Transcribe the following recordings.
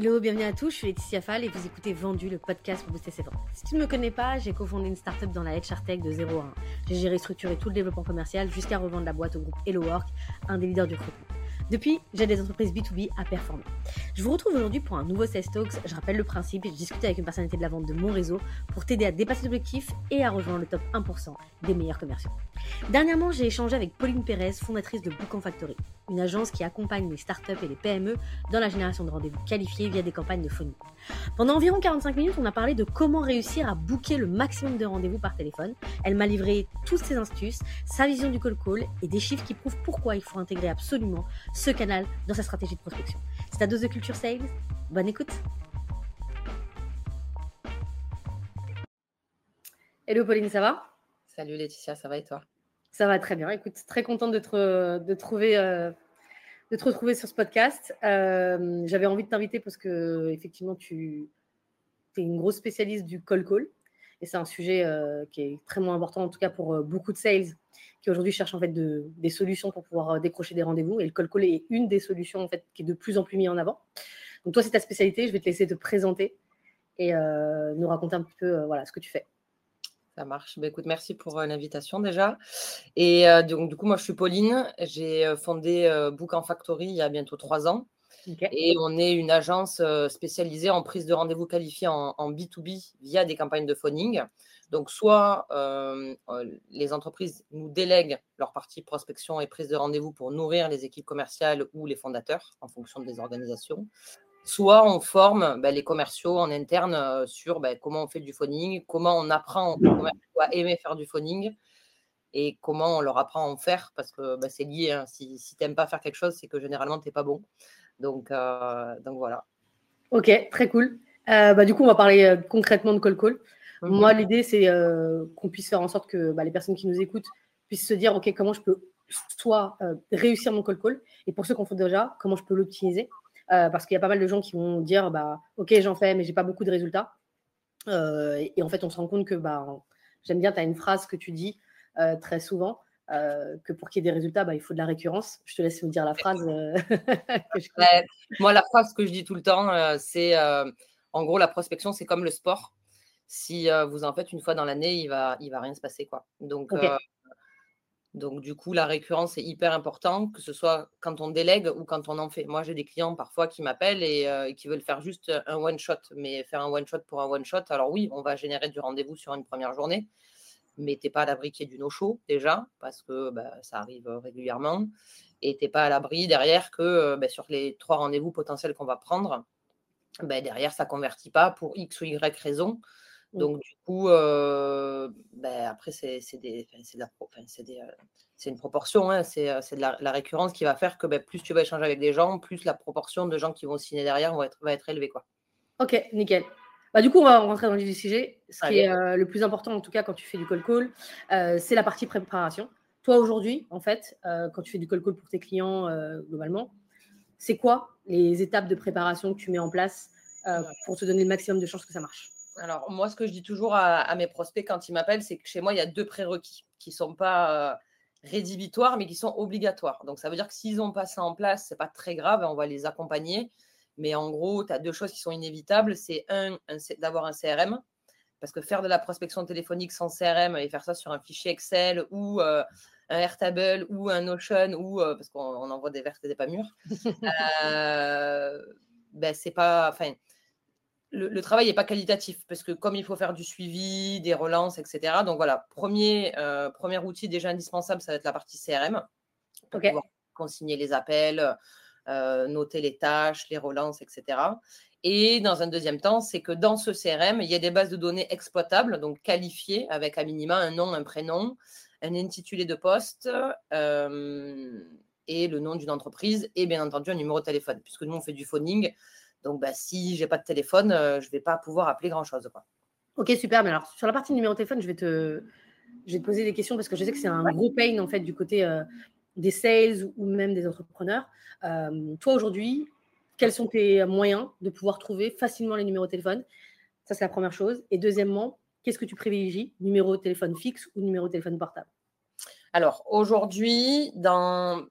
Hello, bienvenue à tous, je suis Laetitia Fall et vous écoutez Vendu, le podcast pour booster ses ventes. Si tu ne me connais pas, j'ai cofondé une startup dans la HR Tech de 0 à 1. J'ai géré structuré tout le développement commercial jusqu'à revendre la boîte au groupe Hello Work, un des leaders du recrutement. Depuis, j'aide des entreprises B2B à performer. Je vous retrouve aujourd'hui pour un nouveau Sales Talks. Je rappelle le principe, je discute avec une personnalité de la vente de mon réseau pour t'aider à dépasser l'objectif et à rejoindre le top 1% des meilleurs commerciaux. Dernièrement, j'ai échangé avec Pauline Pérez, fondatrice de Bookan Factory, une agence qui accompagne les startups et les PME dans la génération de rendez-vous qualifiés via des campagnes de phonie. Pendant environ 45 minutes, on a parlé de comment réussir à booker le maximum de rendez-vous par téléphone. Elle m'a livré toutes ses astuces, sa vision du call call et des chiffres qui prouvent pourquoi il faut intégrer absolument ce canal dans sa stratégie de prospection. C'est ta dose de culture sales Bonne écoute Hello Pauline, ça va? Salut Laetitia, ça va et toi? Ça va très bien. Écoute, très contente de te, de trouver, euh, de te retrouver sur ce podcast. Euh, j'avais envie de t'inviter parce que effectivement, tu es une grosse spécialiste du call call et c'est un sujet euh, qui est très important en tout cas pour beaucoup de sales qui aujourd'hui cherchent en fait de, des solutions pour pouvoir décrocher des rendez-vous et le call call est une des solutions en fait qui est de plus en plus mise en avant. Donc toi, c'est ta spécialité. Je vais te laisser te présenter et nous raconter un petit peu voilà ce que tu fais. Ça marche. Bah, écoute, merci pour l'invitation déjà. Et donc, du coup, moi, je suis Pauline. J'ai fondé Book en Factory il y a bientôt trois ans. Et on est une agence spécialisée en prise de rendez-vous qualifiés en, B2B via des campagnes de phoning. Donc, soit les entreprises nous délèguent leur partie prospection et prise de rendez-vous pour nourrir les équipes commerciales ou les fondateurs en fonction des organisations soit on forme bah, les commerciaux en interne euh, sur bah, comment on fait du phoning, comment on apprend aux commerciaux à aimer faire du phoning et comment on leur apprend à en faire parce que bah, c'est lié. Hein. Si, tu n'aimes pas faire quelque chose, c'est que généralement, tu n'es pas bon. Donc, euh, donc voilà. Ok, très cool. Euh, du coup, on va parler concrètement de call call. Mmh Moi, l'idée, c'est qu'on puisse faire en sorte que les personnes qui nous écoutent puissent se dire, OK, comment je peux soit réussir mon call call et pour ceux qu'on fait déjà, comment je peux l'optimiser. Euh, parce qu'il y a pas mal de gens qui vont dire bah, Ok, j'en fais, mais j'ai pas beaucoup de résultats. Euh, et, en fait, on se rend compte que bah, j'aime bien, tu as une phrase que tu dis euh, très souvent. que pour qu'il y ait des résultats, bah, il faut de la récurrence. Je te laisse me dire la phrase. moi, la phrase que je dis tout le temps, c'est en gros, la prospection, c'est comme le sport. Si vous en faites une fois dans l'année, il va, il va rien se passer. Quoi. Donc, donc, du coup, la récurrence est hyper importante, que ce soit quand on délègue ou quand on en fait. Moi, j'ai des clients parfois qui m'appellent et, euh, qui veulent faire juste un one-shot. Mais faire un one-shot pour un one-shot, alors oui, on va générer du rendez-vous sur une première journée, mais tu n'es pas à l'abri qu'il y ait du no-show déjà, parce que bah, ça arrive régulièrement. Et tu n'es pas à l'abri derrière que euh, bah, sur les trois rendez-vous potentiels qu'on va prendre, bah, derrière, ça ne convertit pas pour X ou Y raison. Mmh. Donc, du coup, euh, ben, après, c'est une proportion, hein, c'est de la, récurrence qui va faire que ben, plus tu vas échanger avec des gens, plus la proportion de gens qui vont signer derrière va être, va être élevée. Quoi. Ok, nickel. Bah, du coup, on va rentrer dans le vif du sujet. Ce qui est le plus important, en tout cas, quand tu fais du call call, c'est la partie préparation. Toi, aujourd'hui, en fait, quand tu fais du call call pour tes clients, globalement, c'est quoi les étapes de préparation que tu mets en place pour te donner le maximum de chances que ça marche? Alors, moi, ce que je dis toujours à, mes prospects quand ils m'appellent, c'est que chez moi, il y a deux prérequis qui ne sont pas euh, rédhibitoires, mais qui sont obligatoires. Donc, ça veut dire que s'ils n'ont pas ça en place, ce n'est pas très grave, on va les accompagner. Mais en gros, tu as deux choses qui sont inévitables. C'est un, d'avoir un CRM, parce que faire de la prospection téléphonique sans CRM et faire ça sur un fichier Excel ou euh, un Airtable ou un Notion, ou, euh, parce qu'on envoie des vertes et des pas mûres, ben, c'est pas. Le, travail n'est pas qualitatif parce que comme il faut faire du suivi, des relances, etc. Donc voilà, premier, euh, premier outil déjà indispensable, ça va être la partie CRM. Pour pouvoir consigner les appels, euh, noter les tâches, les relances, etc. Et dans un deuxième temps, c'est que dans ce CRM, il y a des bases de données exploitables, donc qualifiées avec à minima un nom, un prénom, un intitulé de poste euh, et le nom d'une entreprise et bien entendu un numéro de téléphone, puisque nous on fait du phoning. Donc, bah, si j'ai pas de téléphone, euh, je ne vais pas pouvoir appeler grand-chose. Ok, super. Mais alors, sur la partie numéro de téléphone, je vais, te, je vais te poser des questions parce que je sais que c'est un gros pain, en fait, du côté euh, des sales ou même des entrepreneurs. Euh, toi, aujourd'hui, quels sont tes moyens de pouvoir trouver facilement les numéros de téléphone? Ça, c'est la première chose. Et deuxièmement, qu'est-ce que tu privilégies? Numéro de téléphone fixe ou numéro de téléphone portable? Alors, aujourd'hui, dans,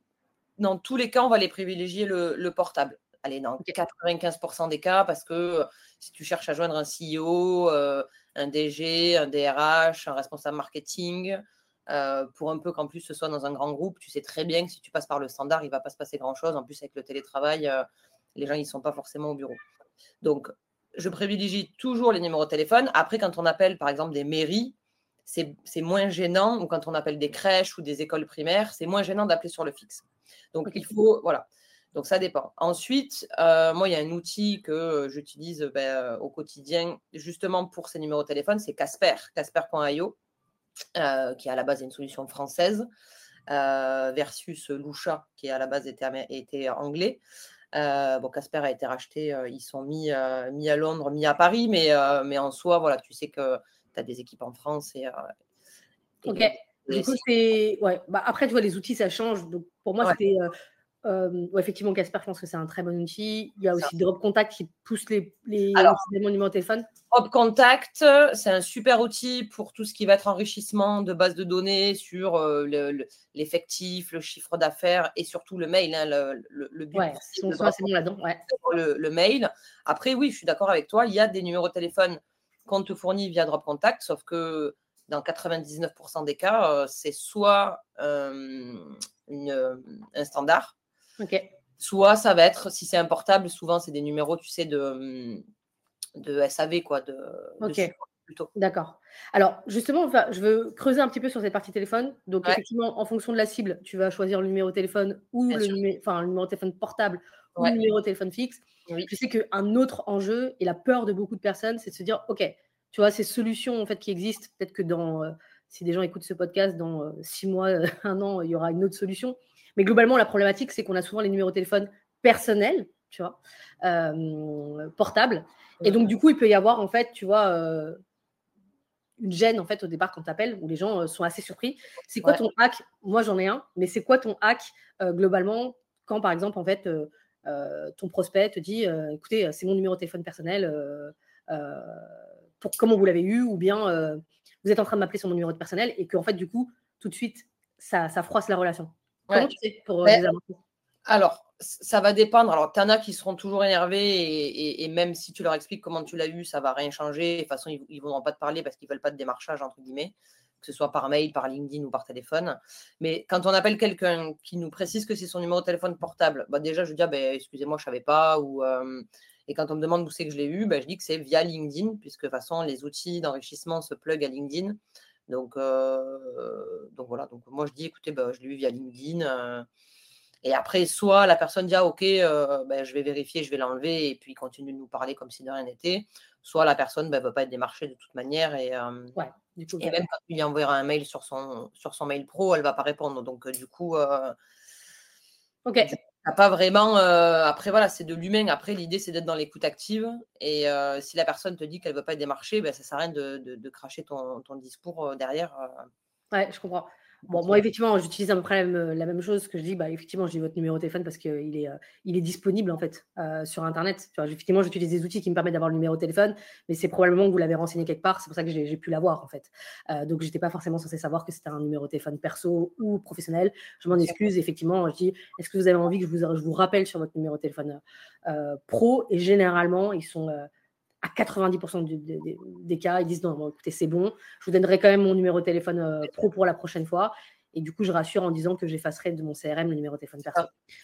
dans tous les cas, on va les privilégier le portable Allez, dans 95% des cas, parce que si tu cherches à joindre un CEO, un DG, un DRH, un responsable marketing, pour un peu qu'en plus ce soit dans un grand groupe, tu sais très bien que si tu passes par le standard, il ne va pas se passer grand-chose. En plus, avec le télétravail, les gens, ils ne sont pas forcément au bureau. Donc, je privilégie toujours les numéros de téléphone. Après, quand on appelle, par exemple, des mairies, c'est moins gênant, ou quand on appelle des crèches ou des écoles primaires, c'est moins gênant d'appeler sur le fixe. Donc, il faut, voilà. Donc, ça dépend. Ensuite, euh, moi, il y a un outil que j'utilise ben, euh, au quotidien, justement pour ces numéros de téléphone, c'est Casper, casper.io, euh, qui à la base est une solution française, versus Lusha, qui à la base était, était anglais. bon, Casper a été racheté, ils sont mis, mis à Londres, mis à Paris, mais, mais en soi, voilà, tu sais que des équipes en France. Et, euh, ok. Du coup, c'est. Ouais. Bah, après, tu vois, les outils, ça change. Donc, pour moi, c'était. Euh, euh, effectivement, Casper, je pense que c'est un très bon outil. Il y a aussi Drop Contact qui pousse les, les Alors, numéro de téléphone. Drop Contact, c'est un super outil pour tout ce qui va être enrichissement de bases de données sur l'effectif, le, chiffre d'affaires et surtout le mail. Hein, le, le, but ouais, là-dedans. Ouais. Le, mail. Après, oui, je suis d'accord avec toi. Il y a des numéros de téléphone qu'on te fournit via Drop Contact, sauf que dans 99% des cas, euh, c'est soit euh, un standard, soit ça va être, si c'est un portable, souvent c'est des numéros, tu sais, de, de SAV, quoi. De, ok. D'accord. Alors, justement, je veux creuser un petit peu sur cette partie téléphone. Donc, effectivement, en fonction de la cible, tu vas choisir le numéro de téléphone ou le, enfin, le numéro de téléphone portable ou le numéro de téléphone fixe. Je sais qu'un autre enjeu et la peur de beaucoup de personnes, c'est de se dire, OK, tu vois, ces solutions en fait qui existent, peut-être que dans, euh, si des gens écoutent ce podcast, dans euh, six mois, un an, il y aura une autre solution. Mais globalement, la problématique, c'est qu'on a souvent les numéros de téléphone personnels, tu vois, euh, portables. Et donc, du coup, il peut y avoir, en fait, tu vois, une gêne, en fait, au départ, quand tu appelles, où les gens sont assez surpris. C'est quoi ton hack? Moi, j'en ai un, mais c'est quoi ton hack, globalement, quand, par exemple, en fait, ton prospect te dit, écoutez, c'est mon numéro de téléphone personnel, pour comment vous l'avez eu, ou bien euh, vous êtes en train de m'appeler sur mon numéro de personnel et qu'en fait, du coup, tout de suite, ça, ça froisse la relation? Comment tu sais pour euh, Alors, ça va dépendre. Alors, tu en as qui seront toujours énervés et, même si tu leur expliques comment tu l'as eu, ça va rien changer. De toute façon, ils ne voudront pas te parler parce qu'ils ne veulent pas de démarchage, entre guillemets, que ce soit par mail, par LinkedIn ou par téléphone. Mais quand on appelle quelqu'un qui nous précise que c'est son numéro de téléphone portable, bah déjà, je dis, ah, ben, excusez-moi, je ne savais pas. Ou, euh, et quand on me demande où c'est que je l'ai eu, ben, je dis que c'est via LinkedIn, puisque de toute façon, les outils d'enrichissement se plug à LinkedIn. Donc, euh, donc voilà, donc moi je dis, écoutez, ben, je l'ai eu via LinkedIn. Euh, et après, soit la personne dit, ah, ok, euh, ben, je vais vérifier, je vais l'enlever, et puis continue de nous parler comme si de rien n'était. Soit la personne ne ben, veut pas être démarchée de toute manière, et, ouais, du coup, et même quand tu lui enverras un mail sur son, sur son mail pro, elle ne va pas répondre. Donc, du coup, ok pas vraiment. Euh, après, voilà, c'est de l'humain. Après, l'idée, c'est d'être dans l'écoute active. Et euh, si la personne te dit qu'elle ne veut pas démarcher, ben, ça sert à rien de, cracher ton, ton discours euh, derrière. Ouais, je comprends. Bon, moi, effectivement, j'utilise à peu près la même, chose que je dis. Bah, effectivement, j'ai votre numéro de téléphone parce qu'il est, euh, il est disponible en fait euh, sur Internet. Tu vois, effectivement, j'utilise des outils qui me permettent d'avoir le numéro de téléphone, mais c'est probablement que vous l'avez renseigné quelque part. C'est pour ça que j'ai pu l'avoir en fait. Euh, donc, j'étais pas forcément censé savoir que c'était un numéro de téléphone perso ou professionnel. Je m'en excuse. Effectivement, je dis est-ce que vous avez envie que je vous, je vous rappelle sur votre numéro de téléphone pro? Et généralement, ils sont à 90% des cas, ils disent non, écoutez, c'est bon, je vous donnerai quand même mon numéro de téléphone euh, pro pour la prochaine fois. Et du coup, je rassure en disant que j'effacerai de mon CRM le numéro de téléphone perso.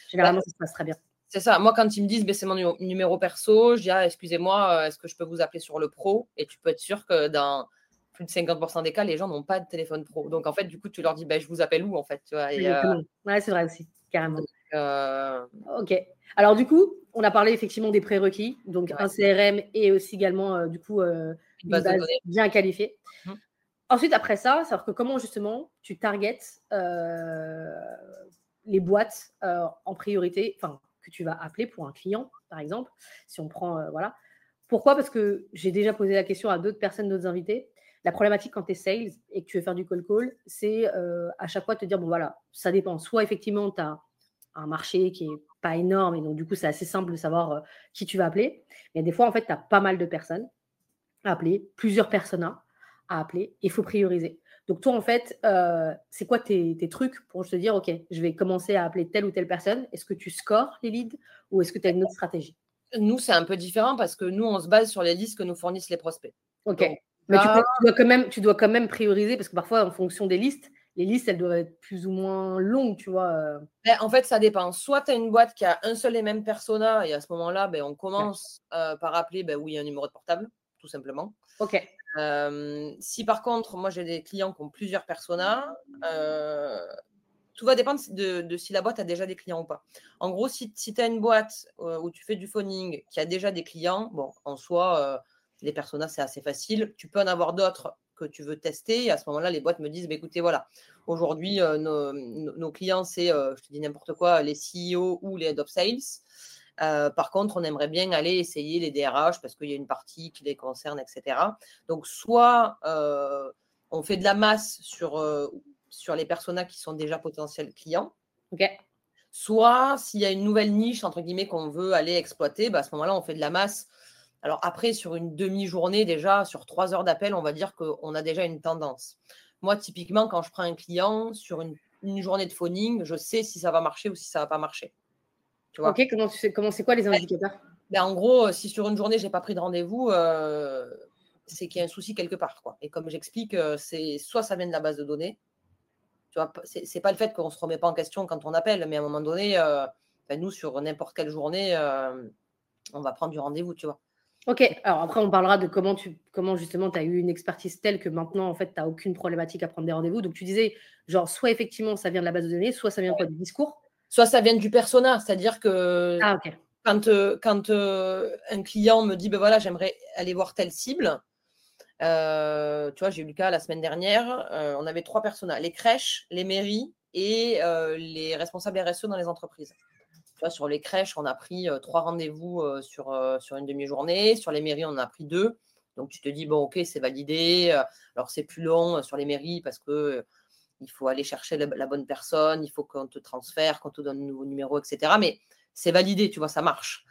Généralement, ça se passe très bien. C'est ça. Moi, quand ils me disent, c'est mon numéro perso, je dis, ah, excusez-moi, euh, est-ce que je peux vous appeler sur le pro? Et tu peux être sûr que dans plus de 50% des cas, les gens n'ont pas de téléphone pro. Donc, en fait, du coup, tu leur dis, ben, je vous appelle où, en fait tu vois, et, euh, Ouais, c'est vrai aussi, carrément. Ok. Alors, du coup, on a parlé effectivement des prérequis, donc un CRM et aussi également, euh, du coup, euh, une base, bien qualifiée. Mmh. Ensuite, après ça, c'est-à-dire que comment justement tu targetes euh, les boîtes en priorité, enfin, que tu vas appeler pour un client, par exemple, si on prend, voilà. Pourquoi? Parce que j'ai déjà posé la question à d'autres personnes, d'autres invités. La problématique quand tu es sales et que tu veux faire du call call, c'est à chaque fois te dire, bon voilà, ça dépend. Soit effectivement, tu as un marché qui est pas énorme et donc du coup c'est assez simple de savoir euh, qui tu vas appeler. Mais des fois en fait tu as pas mal de personnes à appeler, plusieurs personnes à appeler, il faut prioriser. Donc, toi, en fait, euh, c'est quoi tes, trucs pour te dire, OK, je vais commencer à appeler telle ou telle personne? Est-ce que tu scores les leads ou est-ce que tu as une autre stratégie? Nous, c'est un peu différent parce que nous, on se base sur les listes que nous fournissent les prospects. OK. Mais tu, dois quand même, tu dois quand même prioriser parce que parfois, en fonction des listes, les listes, elles doivent être plus ou moins longues, tu vois. Euh. Ben, en fait, ça dépend. Soit tu as une boîte qui a un seul et même persona, et à ce moment-là, ben, on commence euh, par appeler ben, oui, un numéro de portable, tout simplement. OK. si par contre, moi j'ai des clients qui ont plusieurs personas, euh, tout va dépendre de, si la boîte a déjà des clients ou pas. En gros, si, tu as une boîte où tu fais du phoning qui a déjà des clients, bon, en soi, les personas, c'est assez facile. Tu peux en avoir d'autres que tu veux tester. Et à ce moment-là, les boîtes me disent bah, écoutez, voilà, aujourd'hui, euh, nos, clients, c'est, euh, je te dis n'importe quoi, les CEO ou les head of sales. Euh, par contre, on aimerait bien aller essayer les DRH parce qu'il y a une partie qui les concerne, etc. Donc, soit on fait de la masse sur, sur les personas qui sont déjà potentiels clients. Soit s'il y a une nouvelle niche, entre guillemets, qu'on veut aller exploiter, bah, à ce moment-là, on fait de la masse alors après, sur une demi-journée déjà, sur trois heures d'appel, on va dire qu'on a déjà une tendance. Moi, typiquement, quand je prends un client sur une, journée de phoning, je sais si ça va marcher ou si ça ne va pas marcher. Tu vois? Ok, comment, tu sais, comment c'est quoi les indicateurs? ben, En gros, si sur une journée, je n'ai pas pris de rendez-vous, euh, c'est qu'il y a un souci quelque part. Quoi. Et comme j'explique, euh, c'est soit ça vient de la base de données, tu vois, c'est, pas le fait qu'on ne se remet pas en question quand on appelle, mais à un moment donné, euh, ben, nous, sur n'importe quelle journée, on va prendre du rendez-vous, tu vois. Ok, alors après, on parlera de comment, tu, comment justement tu as eu une expertise telle que maintenant, en fait, tu n'as aucune problématique à prendre des rendez-vous. Donc, tu disais, genre, soit effectivement, ça vient de la base de données, soit ça vient quoi, du discours? Soit ça vient du persona, c'est-à-dire que ah, quand, euh, quand euh, un client me dit, ben voilà, j'aimerais aller voir telle cible, euh, tu vois, j'ai eu le cas la semaine dernière, on avait trois personas, les crèches, les mairies et les responsables RSE dans les entreprises sur les crèches, on a pris trois rendez-vous sur, sur une demi-journée. Sur les mairies, on a pris deux. Donc, tu te dis, bon, ok, c'est validé. Alors, c'est plus long sur les mairies parce que il faut aller chercher la, bonne personne, il faut qu'on te transfère, qu'on te donne un nouveau numéro, etc. Mais c'est validé, tu vois, ça marche.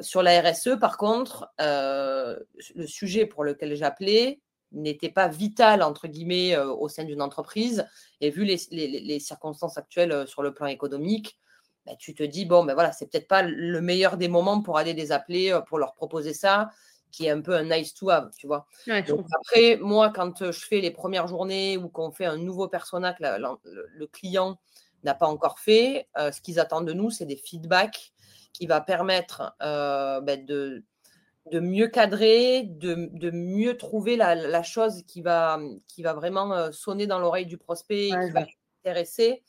sur la RSE, par contre, le sujet pour lequel j'appelais n'était pas vital, entre guillemets, au sein d'une entreprise. Et vu les, circonstances actuelles sur le plan économique, bah, tu te dis, bon, ben voilà, c'est peut-être pas le meilleur des moments pour aller les appeler, euh, pour leur proposer ça, qui est un peu un nice to have, tu vois. Donc après, moi, quand euh, je fais les premières journées ou qu'on fait un nouveau persona que le, client n'a pas encore fait, euh, ce qu'ils attendent de nous, c'est des feedbacks qui va permettre ben, de, de mieux cadrer, de, mieux trouver la, chose qui va, qui va vraiment sonner dans l'oreille du prospect et qui va l'intéresser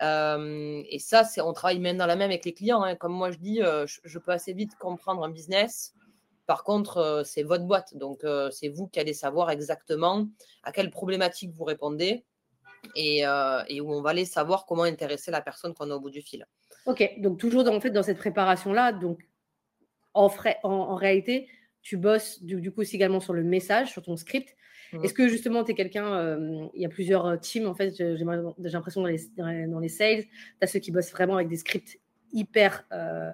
et ça, c'est on travaille main dans la main avec les clients. Hein. Comme moi, je dis, je, peux assez vite comprendre un business. Par contre, c'est votre boîte. Donc, c'est vous qui allez savoir exactement à quelle problématique vous répondez et, où on va aller savoir comment intéresser la personne qu'on a au bout du fil. Ok, donc toujours dans, en fait, dans cette préparation-là, donc en, en, réalité, tu bosses du, du, coup également sur le message, sur ton script, Mmh. Est-ce que justement, tu es quelqu'un, euh, il y a plusieurs euh, teams, en fait, j'ai l'impression dans les, dans les sales, tu as ceux qui bossent vraiment avec des scripts hyper euh,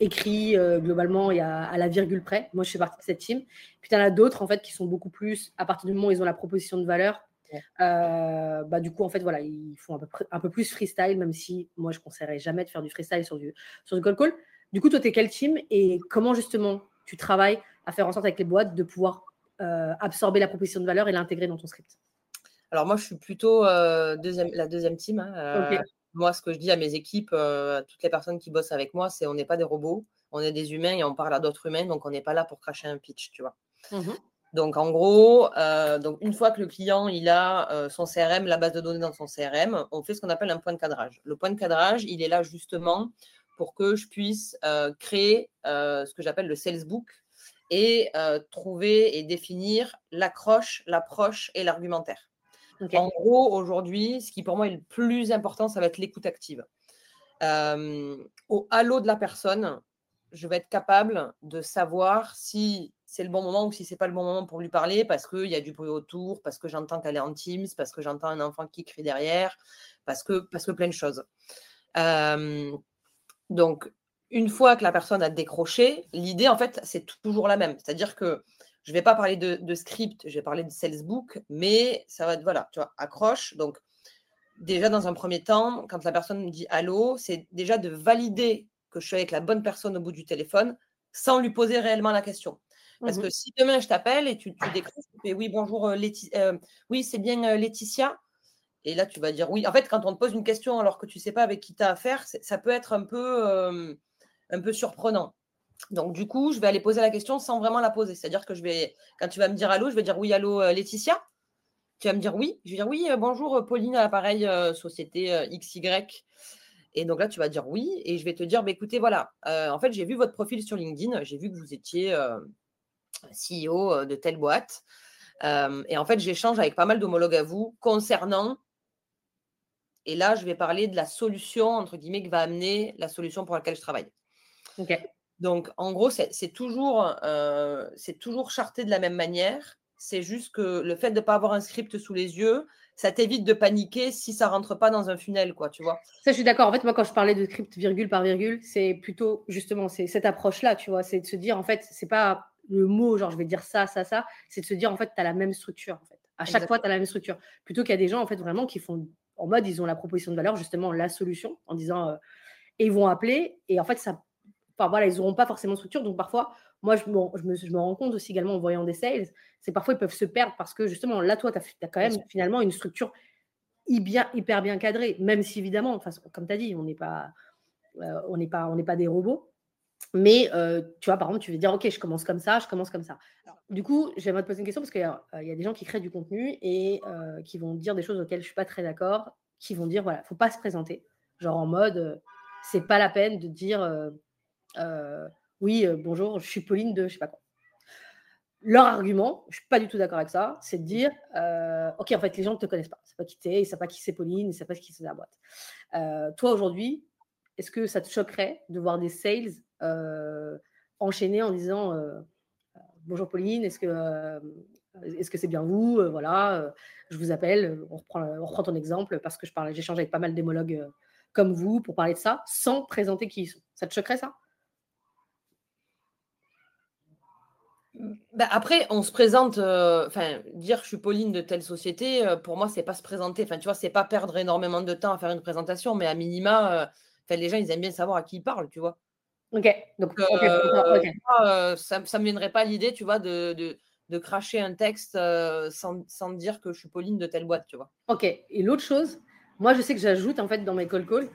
écrits, globalement, y a à la virgule près. Moi, je fais partie de cette team. Puis, tu en as d'autres, en fait, qui sont beaucoup plus, à partir du moment où ils ont la proposition de valeur, bah, du coup, en fait, voilà, ils font un peu, un peu plus freestyle, même si moi, je ne conseillerais jamais de faire du freestyle sur du, sur du call call. Du coup, toi, tu es quel team et comment justement tu travailles à faire en sorte avec les boîtes de pouvoir absorber la proposition de valeur et l'intégrer dans ton script Alors moi, je suis plutôt euh, deuxième, la deuxième team. Hein, euh, moi, ce que je dis à mes équipes, à toutes les personnes qui bossent avec moi, c'est on n'est pas des robots, on est des humains et on parle à d'autres humains, donc on n'est pas là pour cracher un pitch, tu vois. Mmh donc en gros, donc une fois que le client il a son CRM, la base de données dans son CRM, on fait ce qu'on appelle un point de cadrage. Le point de cadrage, il est là justement pour que je puisse créer ce que j'appelle le sales book, et trouver et définir l'accroche, l'approche et l'argumentaire. En gros, aujourd'hui, ce qui pour moi est le plus important, ça va être l'écoute active. au halo de la personne, je vais être capable de savoir si c'est le bon moment ou si c'est pas le bon moment pour lui parler parce qu'il y a du bruit autour, parce que j'entends qu'elle est en Teams, parce que j'entends un enfant qui crie derrière, parce que, parce que plein de choses. donc, une fois que la personne a décroché, l'idée, en fait, c'est toujours la même. C'est-à-dire que Je ne vais pas parler de, script, je vais parler de salesbook, mais ça va être, voilà, tu vois, accroche. Donc, déjà, dans un premier temps, quand la personne me dit allô, c'est déjà de valider que je suis avec la bonne personne au bout du téléphone sans lui poser réellement la question. Parce mmh que si demain je t'appelle et tu, tu décris, tu fais oui, bonjour euh, euh, oui, c'est bien euh, Laetitia. Et là, tu vas dire oui. En fait, quand on te pose une question alors que tu ne sais pas avec qui tu as affaire, ça peut être un peu, un peu surprenant. Donc, du coup, je vais aller poser la question sans vraiment la poser. C'est-à-dire que je vais, quand tu vas me dire allô, je vais dire oui, allô Laetitia. Tu vas me dire oui. Je vais dire oui, bonjour Pauline à l'appareil société XY. Et donc là, tu vas dire oui. Et je vais te dire, bah, écoutez, voilà, en fait, j'ai vu votre profil sur LinkedIn. J'ai vu que vous étiez CEO de telle boîte. et en fait, j'échange avec pas mal d'homologues à vous concernant. Et là, je vais parler de la solution, entre guillemets, qui va amener la solution pour laquelle je travaille. Donc, en gros, c'est toujours, c'est toujours charté de la même manière. C'est juste que le fait de ne pas avoir un script sous les yeux, ça t'évite de paniquer si ça rentre pas dans un funnel, quoi, tu vois. Ça, je suis d'accord. En fait, moi, quand je parlais de script virgule par virgule, c'est plutôt justement c'est cette approche-là, tu vois. C'est de se dire, en fait, c'est pas le mot, genre je vais dire ça, ça, ça, c'est de se dire en fait, tu as la même structure. En fait. À chaque fois, tu as la même structure. Plutôt qu'il y a des gens en fait vraiment qui font en mode, ils ont la proposition de valeur, justement la solution, en disant, euh, et ils vont appeler, et en fait, ça, enfin voilà, ils n'auront pas forcément de structure. Donc parfois, moi, je, je, me, je, me, rends compte aussi également en voyant des sales, c'est parfois ils peuvent se perdre parce que justement, là, toi, tu as, quand même finalement une structure hyper, hyper bien cadrée, même si évidemment, enfin, comme tu as dit, on n'est pas, euh, on n'est pas, on n'est pas des robots. Mais euh, tu vois, par exemple, tu veux dire, OK, je commence comme ça, je commence comme ça. du coup, j'aimerais te poser une question parce qu'il euh, y a des gens qui créent du contenu et euh, qui vont dire des choses auxquelles je ne suis pas très d'accord, qui vont dire, voilà, il ne faut pas se présenter. Genre en mode, c'est pas la peine de dire, oui, bonjour, je suis Pauline de je sais pas quoi. Leur argument, je ne suis pas du tout d'accord avec ça, c'est de dire, OK, en fait, les gens ne te connaissent pas. Ils ne savent pas qui tu es, ils ne savent pas qui c'est Pauline, ils ne savent pas qui c'est la boîte. toi, aujourd'hui, est-ce que ça te choquerait de voir des sales euh, enchaîner en disant euh, Bonjour Pauline, est-ce que euh, est-ce que c'est bien vous Voilà, je vous appelle. On reprend, on reprend ton exemple parce que je parle, j'échange avec pas mal d'émologues comme vous pour parler de ça, sans présenter qui ils sont. Ça te choquerait ça? Bah, après, on se présente, enfin, dire je suis Pauline de telle société, pour moi, c'est pas se présenter. Enfin, tu vois, c'est pas perdre énormément de temps à faire une présentation, mais à minima, les gens, ils aiment bien savoir à qui ils parlent, tu vois. Ok, donc euh, euh, ça ne me viendrait pas l'idée, tu vois, de, de, de, cracher un texte euh, sans, sans, dire que je suis Pauline de telle boîte, tu vois. Ok, et l'autre chose, moi je sais que j'ajoute en fait dans mes call calls,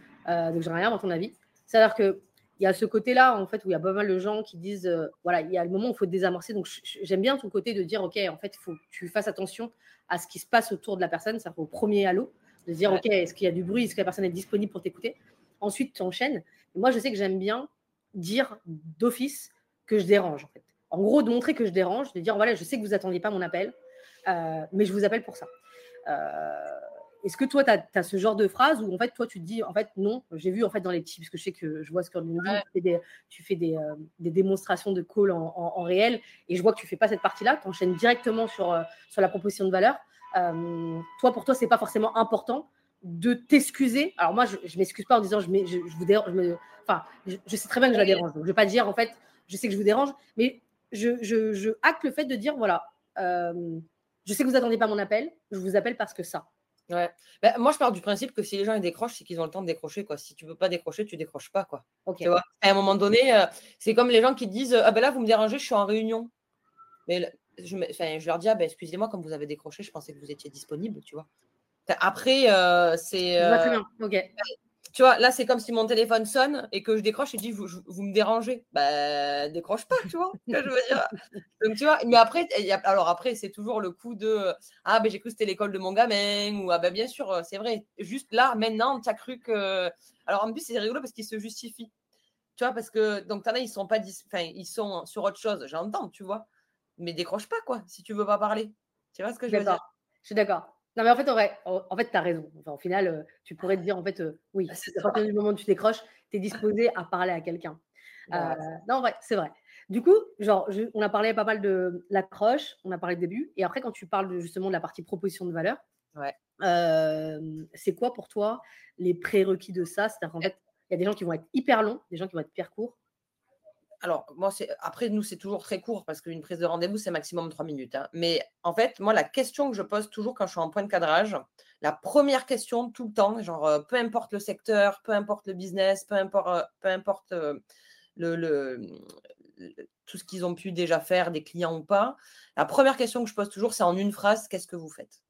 donc j'aimerais rien à ton avis, c'est-à-dire que il y a ce côté-là, en fait, où il y a pas mal de gens qui disent, voilà, il y a le moment où il faut désamorcer. Donc, j'aime bien ton côté de dire, OK, en fait, il faut que tu fasses attention à ce qui se passe autour de la personne, ça au premier halo, de dire, OK, est-ce qu'il y a du bruit, est-ce que la personne est disponible pour t'écouter? Ensuite, tu enchaînes. moi, je sais que j'aime bien dire d'office que je dérange. En, fait. en gros, de montrer que je dérange, de dire voilà, je sais que vous attendiez pas mon appel, euh, mais je vous appelle pour ça. Euh, est-ce que toi, tu as, ce genre de phrase où en fait, toi, tu te dis en fait, non, j'ai vu en fait dans les petits, parce que je sais que je vois ce que tu fais des, tu fais des, euh, des démonstrations de call en, réel et je vois que tu fais pas cette partie-là, tu enchaînes directement sur, sur la proposition de valeur. toi, pour toi, c'est pas forcément important de t'excuser. Alors moi, je, ne m'excuse pas en disant je, je, vous dérange. enfin, je, sais très bien que je la dérange. Donc, je vais pas dire en fait, je sais que je vous dérange, mais je, acte le fait de dire voilà, euh, je sais que vous attendez pas mon appel, je vous appelle parce que ça. Ouais. Ben, moi, je pars du principe que si les gens ils décrochent, c'est qu'ils ont le temps de décrocher. Quoi. Si tu veux pas décrocher, tu décroches pas. Quoi. Tu vois? À un moment donné, euh, c'est comme les gens qui disent Ah ben là, vous me dérangez, je suis en réunion. Mais je, je leur dis ah ben, Excusez-moi, comme vous avez décroché, je pensais que vous étiez disponible. Tu vois après, euh, c'est. Euh, tu vois, là, c'est comme si mon téléphone sonne et que je décroche et dis vous, vous me dérangez. Bah, décroche pas, tu vois. je veux dire? Donc, tu vois, mais après, y a, alors après, c'est toujours le coup de Ah, ben j'ai cru que c'était l'école de mon gamin. Ou Ah, ben bien sûr, c'est vrai. Juste là, maintenant, tu as cru que. Alors, en plus, c'est rigolo parce qu'il se justifie. Tu vois, parce que, donc, t'en as, ils sont pas. Enfin, ils sont sur autre chose. J'entends, tu vois. Mais décroche pas, quoi, si tu veux pas parler. Tu vois ce que je veux dire? Je suis d'accord. Non, mais en fait, en fait, tu as raison. Enfin, au final, euh, tu pourrais te dire, en fait, euh, oui, bah, à partir du moment où tu décroches, tu es disposé à parler à quelqu'un. Euh, non, vrai, c'est vrai. Du coup, genre, on a parlé pas mal de l'accroche, on a parlé de début, et après, quand tu parles justement de la partie proposition de valeur, c'est quoi pour toi les prérequis de ça? C'est-à-dire qu'en fait, il y a des gens qui vont être hyper longs, des gens qui vont être hyper courts. Alors, moi, c'est après, nous, c'est toujours très court parce qu'une prise de rendez-vous, c'est maximum trois minutes. Hein. Mais en fait, moi, la question que je pose toujours quand je suis en point de cadrage, la première question tout le temps, genre, euh, peu importe le secteur, peu importe le business, peu importe, euh, peu importe euh, le, tout ce qu'ils ont pu déjà faire, des clients ou pas, la première question que je pose toujours, c'est en une phrase, qu'est-ce que vous faites?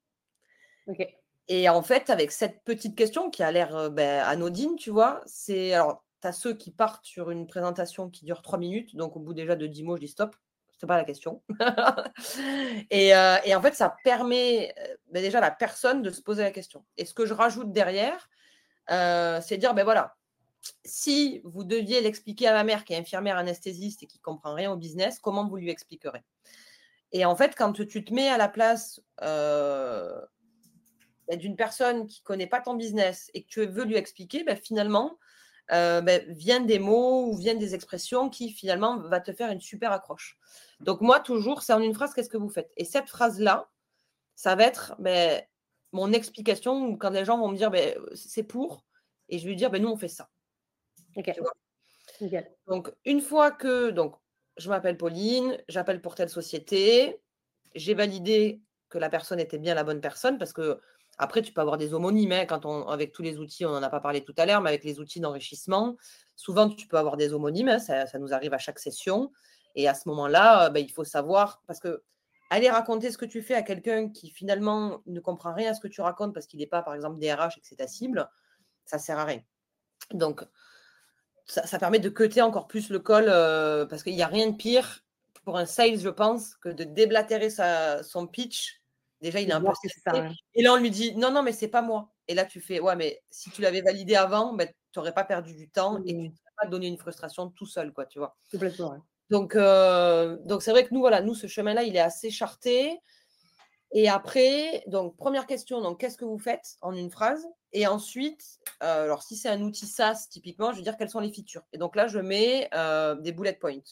Et en fait, avec cette petite question qui a l'air ben, anodine, tu vois, c'est alors tu as ceux qui partent sur une présentation qui dure trois minutes. Donc, au bout déjà de dix mots, je dis stop. C'est pas la question. Euh, et, en fait, ça permet euh, ben déjà à la personne de se poser la question. Et ce que je rajoute derrière, euh, c'est dire ben voilà, si vous deviez l'expliquer à ma mère qui est infirmière anesthésiste et qui comprend rien au business, comment vous lui expliquerez? Et en fait, quand tu te mets à la place ben d'une personne qui connaît pas ton business et que tu veux lui expliquer, ben finalement, euh, ben, viennent des mots ou viennent des expressions qui finalement va te faire une super accroche. Donc moi, toujours, c'est en une phrase, qu'est-ce que vous faites? Et cette phrase-là, ça va être ben, mon explication quand les gens vont me dire, ben, c'est pour, et je vais lui dire, ben, nous, on fait ça. Donc, une fois que donc, je m'appelle Pauline, j'appelle pour telle société, j'ai validé que la personne était bien la bonne personne, parce que après, tu peux avoir des homonymes quand on, avec tous les outils, on n'en a pas parlé tout à l'heure, mais avec les outils d'enrichissement, souvent tu peux avoir des homonymes, ça, nous arrive à chaque session. Et à ce moment-là, euh, ben, il faut savoir, parce que aller raconter ce que tu fais à quelqu'un qui finalement ne comprend rien à ce que tu racontes parce qu'il n'est pas, par exemple, DRH et que c'est ta cible, ça ne sert à rien. Donc, ça, permet de cuter encore plus le col euh, parce qu'il n'y a rien de pire pour un sales, je pense, que de déblatérer son pitch Déjà, il est un peu Et là, on lui dit non, non, mais c'est pas moi. Et là, tu fais ouais, mais si tu l'avais validé avant, ben, tu n'aurais pas perdu du temps et tu n'aurais pas donné une frustration tout seul, quoi, tu vois. Complètement. Donc, euh, donc c'est vrai que nous, voilà, nous, ce chemin-là, il est assez charté. Et après, donc première question, donc qu'est-ce que vous faites en une phrase Et ensuite, euh, alors si c'est un outil SaaS typiquement, je veux dire quelles sont les features. Et donc là, je mets euh, des bullet points.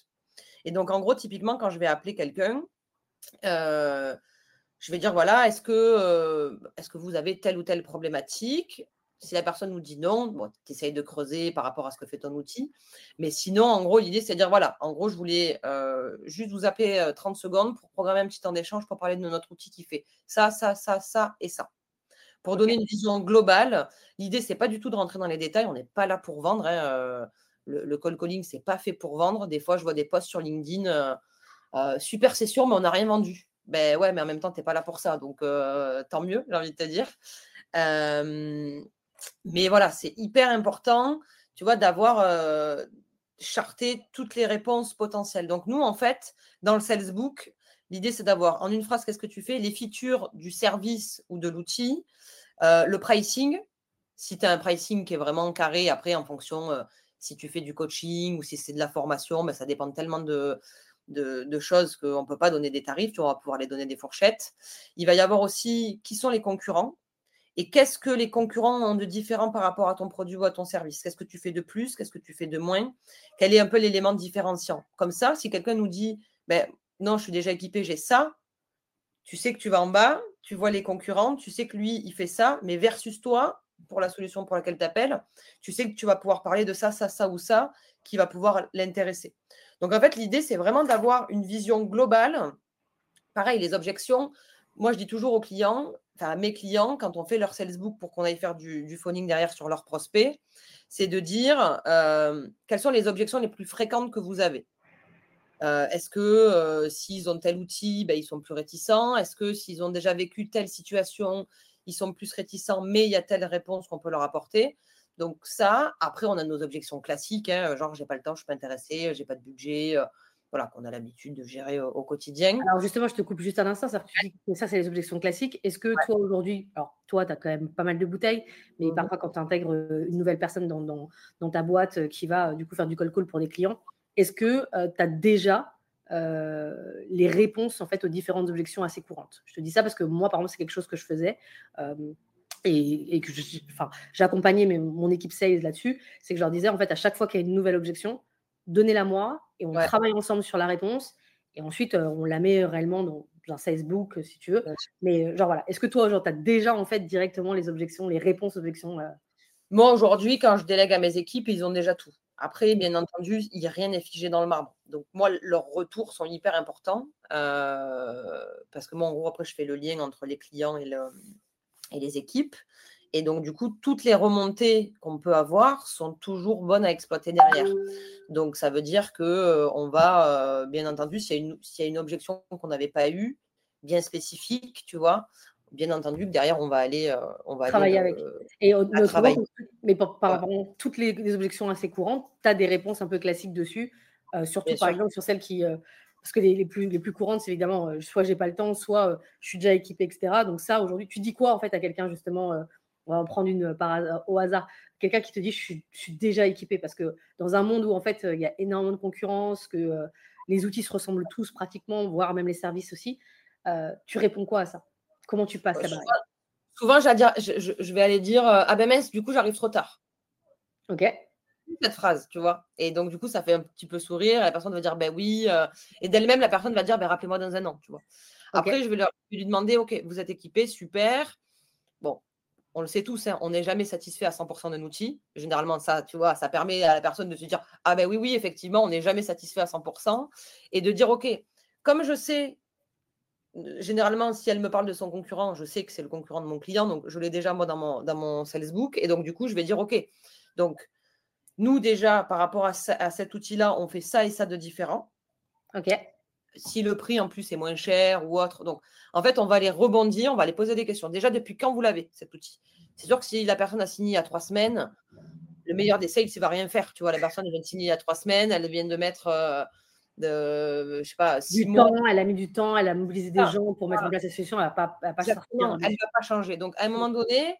Et donc en gros, typiquement, quand je vais appeler quelqu'un, je vais dire voilà, est-ce que, euh, est que vous avez telle ou telle problématique? Si la personne nous dit non, bon, tu essayes de creuser par rapport à ce que fait ton outil. Mais sinon, en gros, l'idée, c'est de dire voilà, en gros, je voulais euh, juste vous appeler 30 euh, secondes pour programmer un petit temps d'échange pour parler de notre outil qui fait ça, ça, ça, ça et ça. Pour donner une vision globale, l'idée, c'est pas du tout de rentrer dans les détails. On n'est pas là pour vendre. Hein, le, le, call calling, c'est pas fait pour vendre. Des fois, je vois des posts sur LinkedIn. super session, mais on n'a rien vendu ben ouais, mais en même temps, tu n'es pas là pour ça. Donc, tant mieux, j'ai envie de te dire. mais voilà, c'est hyper important, tu vois, d'avoir charté toutes les réponses potentielles. Donc, nous, en fait, dans le sales book, l'idée, c'est d'avoir en une phrase, qu'est-ce que tu fais? Les features du service ou de l'outil, le pricing. Si tu as un pricing qui est vraiment carré, après, en fonction si tu fais du coaching ou si c'est de la formation, ben, ça dépend tellement de, de, choses qu'on ne peut pas donner des tarifs, on va pouvoir les donner des fourchettes. Il va y avoir aussi qui sont les concurrents et qu'est-ce que les concurrents ont de différent par rapport à ton produit ou à ton service? Qu'est-ce que tu fais de plus, qu'est-ce que tu fais de moins, quel est un peu l'élément différenciant? Comme ça, si quelqu'un nous dit, ben, non, je suis déjà équipé, j'ai ça, tu sais que tu vas en bas, tu vois les concurrents, tu sais que lui, il fait ça, mais versus toi, pour la solution pour laquelle tu appelles, tu sais que tu vas pouvoir parler de ça, ça, ça ou ça, qui va pouvoir l'intéresser. Donc, en fait, l'idée, c'est vraiment d'avoir une vision globale. Pareil, les objections. Moi, je dis toujours aux clients, enfin à mes clients, quand on fait leur salesbook pour qu'on aille faire du, phoning derrière sur leurs prospects, c'est de dire euh, quelles sont les objections les plus fréquentes que vous avez. Euh, est-ce que euh, s'ils ont tel outil, ben, ils sont plus réticents? Est-ce que s'ils ont déjà vécu telle situation, ils sont plus réticents, mais il y a telle réponse qu'on peut leur apporter? Donc ça, après, on a nos objections classiques, hein, genre j'ai pas le temps, je suis pas intéressée, j'ai pas de budget, euh, voilà, qu'on a l'habitude de gérer au, quotidien. Alors justement, je te coupe juste un instant, ça, ça c'est les objections classiques. Est-ce que toi aujourd'hui, alors toi, tu as quand même pas mal de bouteilles, mais mmh parfois quand tu intègres euh, une nouvelle personne dans, dans, ta boîte euh, qui va du coup faire du call call pour des clients, est-ce que tu as déjà les réponses en fait aux différentes objections assez courantes? Je te dis ça parce que moi, par exemple, c'est quelque chose que je faisais et, que j'accompagnais mon équipe sales là-dessus, c'est que je leur disais en fait à chaque fois qu'il y a une nouvelle objection, donnez-la moi et on travaille ensemble sur la réponse et ensuite euh, on la met réellement dans un Facebook si tu veux. Mais euh, genre voilà, est-ce que toi tu as déjà en fait directement les objections, les réponses aux objections Moi aujourd'hui quand je délègue à mes équipes, ils ont déjà tout. Après, bien entendu, il rien n'est figé dans le marbre. Donc, moi, leurs retours sont hyper importants parce que moi, en gros, après, je fais le lien entre les clients et, et les équipes. Et donc, du coup, toutes les remontées qu'on peut avoir sont toujours bonnes à exploiter derrière. Donc, ça veut dire qu'on va, bien entendu, s'il y, a une objection qu'on n'avait pas eue, bien spécifique, tu vois, bien entendu que derrière, on va aller, on va travailler avec. Et mais par, par toutes les, objections assez courantes, tu as des réponses un peu classiques dessus, surtout par exemple sur celles qui. Parce que les, plus, les plus courantes, c'est évidemment soit j'ai pas le temps, soit je suis déjà équipé, etc. Donc, ça, aujourd'hui, tu dis quoi en fait à quelqu'un justement on va en prendre une par, au hasard. Quelqu'un qui te dit je suis, déjà équipé parce que dans un monde où en fait il y a énormément de concurrence, que euh, les outils se ressemblent tous pratiquement, voire même les services aussi, euh, tu réponds quoi à ça? Comment tu passes là-bas Souvent, je, vais aller dire Ah ben mince, du coup, j'arrive trop tard. Ok. Cette phrase, tu vois. Et donc, du coup, ça fait un petit peu sourire. la personne va dire Ben oui. Euh, et d'elle-même, la personne va dire Ben rappelez-moi dans un an, tu vois. Après, je vais lui demander Ok, vous êtes équipé, super. Bon, on le sait tous, hein, on n'est jamais satisfait à 100% d'un outil. Généralement, ça, tu vois, ça permet à la personne de se dire Ah ben oui, oui, effectivement, on n'est jamais satisfait à 100%. Et de dire OK, comme je sais, généralement, si elle me parle de son concurrent, je sais que c'est le concurrent de mon client, donc je l'ai déjà moi dans mon, dans mon Salesbook. Et donc, du coup, je vais dire OK. Donc, nous, déjà, par rapport à, à cet outil-là, on fait ça et ça de différent. OK si le prix en plus est moins cher ou autre. Donc, en fait, on va les rebondir, on va les poser des questions. Déjà, depuis quand vous l'avez, cet outil? C'est sûr que si la personne a signé il y a trois semaines, le meilleur des sales, il ne va rien faire. Tu vois, la personne vient de signer il y a trois semaines, elle vient de mettre, euh, de, je sais pas, six mois. Temps, elle a mis du temps, elle a mobilisé des gens pour mettre en place cette solution, elle ne va pas, pas Elle ne va pas changer. Donc, à un moment donné,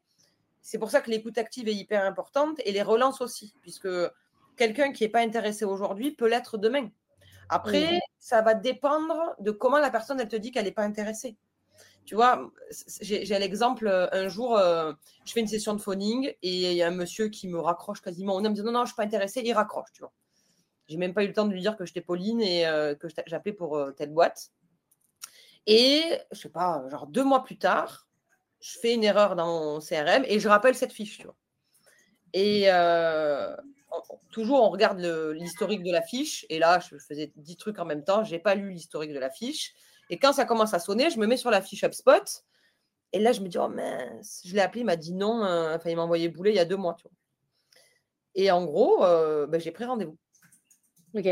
c'est pour ça que l'écoute active est hyper importante et les relances aussi, puisque quelqu'un qui n'est pas intéressé aujourd'hui peut l'être demain. Après, ça va dépendre de comment la personne, elle te dit qu'elle n'est pas intéressée. Tu vois, j'ai l'exemple, euh, un jour, euh, je fais une session de phoning et il y a un monsieur qui me raccroche quasiment. On me dit non, non, je ne suis pas intéressée, il raccroche, tu vois. J'ai même pas eu le temps de lui dire que j'étais Pauline et euh, que j'appelais pour telle boîte. Et je sais pas, genre deux mois plus tard, je fais une erreur dans mon CRM et je rappelle cette fiche, tu vois. Et toujours, on regarde l'historique de la fiche. Et là, je faisais 10 trucs en même temps. Je n'ai pas lu l'historique de la fiche. Et quand ça commence à sonner, je me mets sur la fiche HubSpot. Et là, je me dis, oh mince, je l'ai appelé, il m'a dit non. Euh, enfin, il m'a envoyé bouler il y a deux mois. Et en gros, euh, ben, j'ai pris rendez-vous. Ok.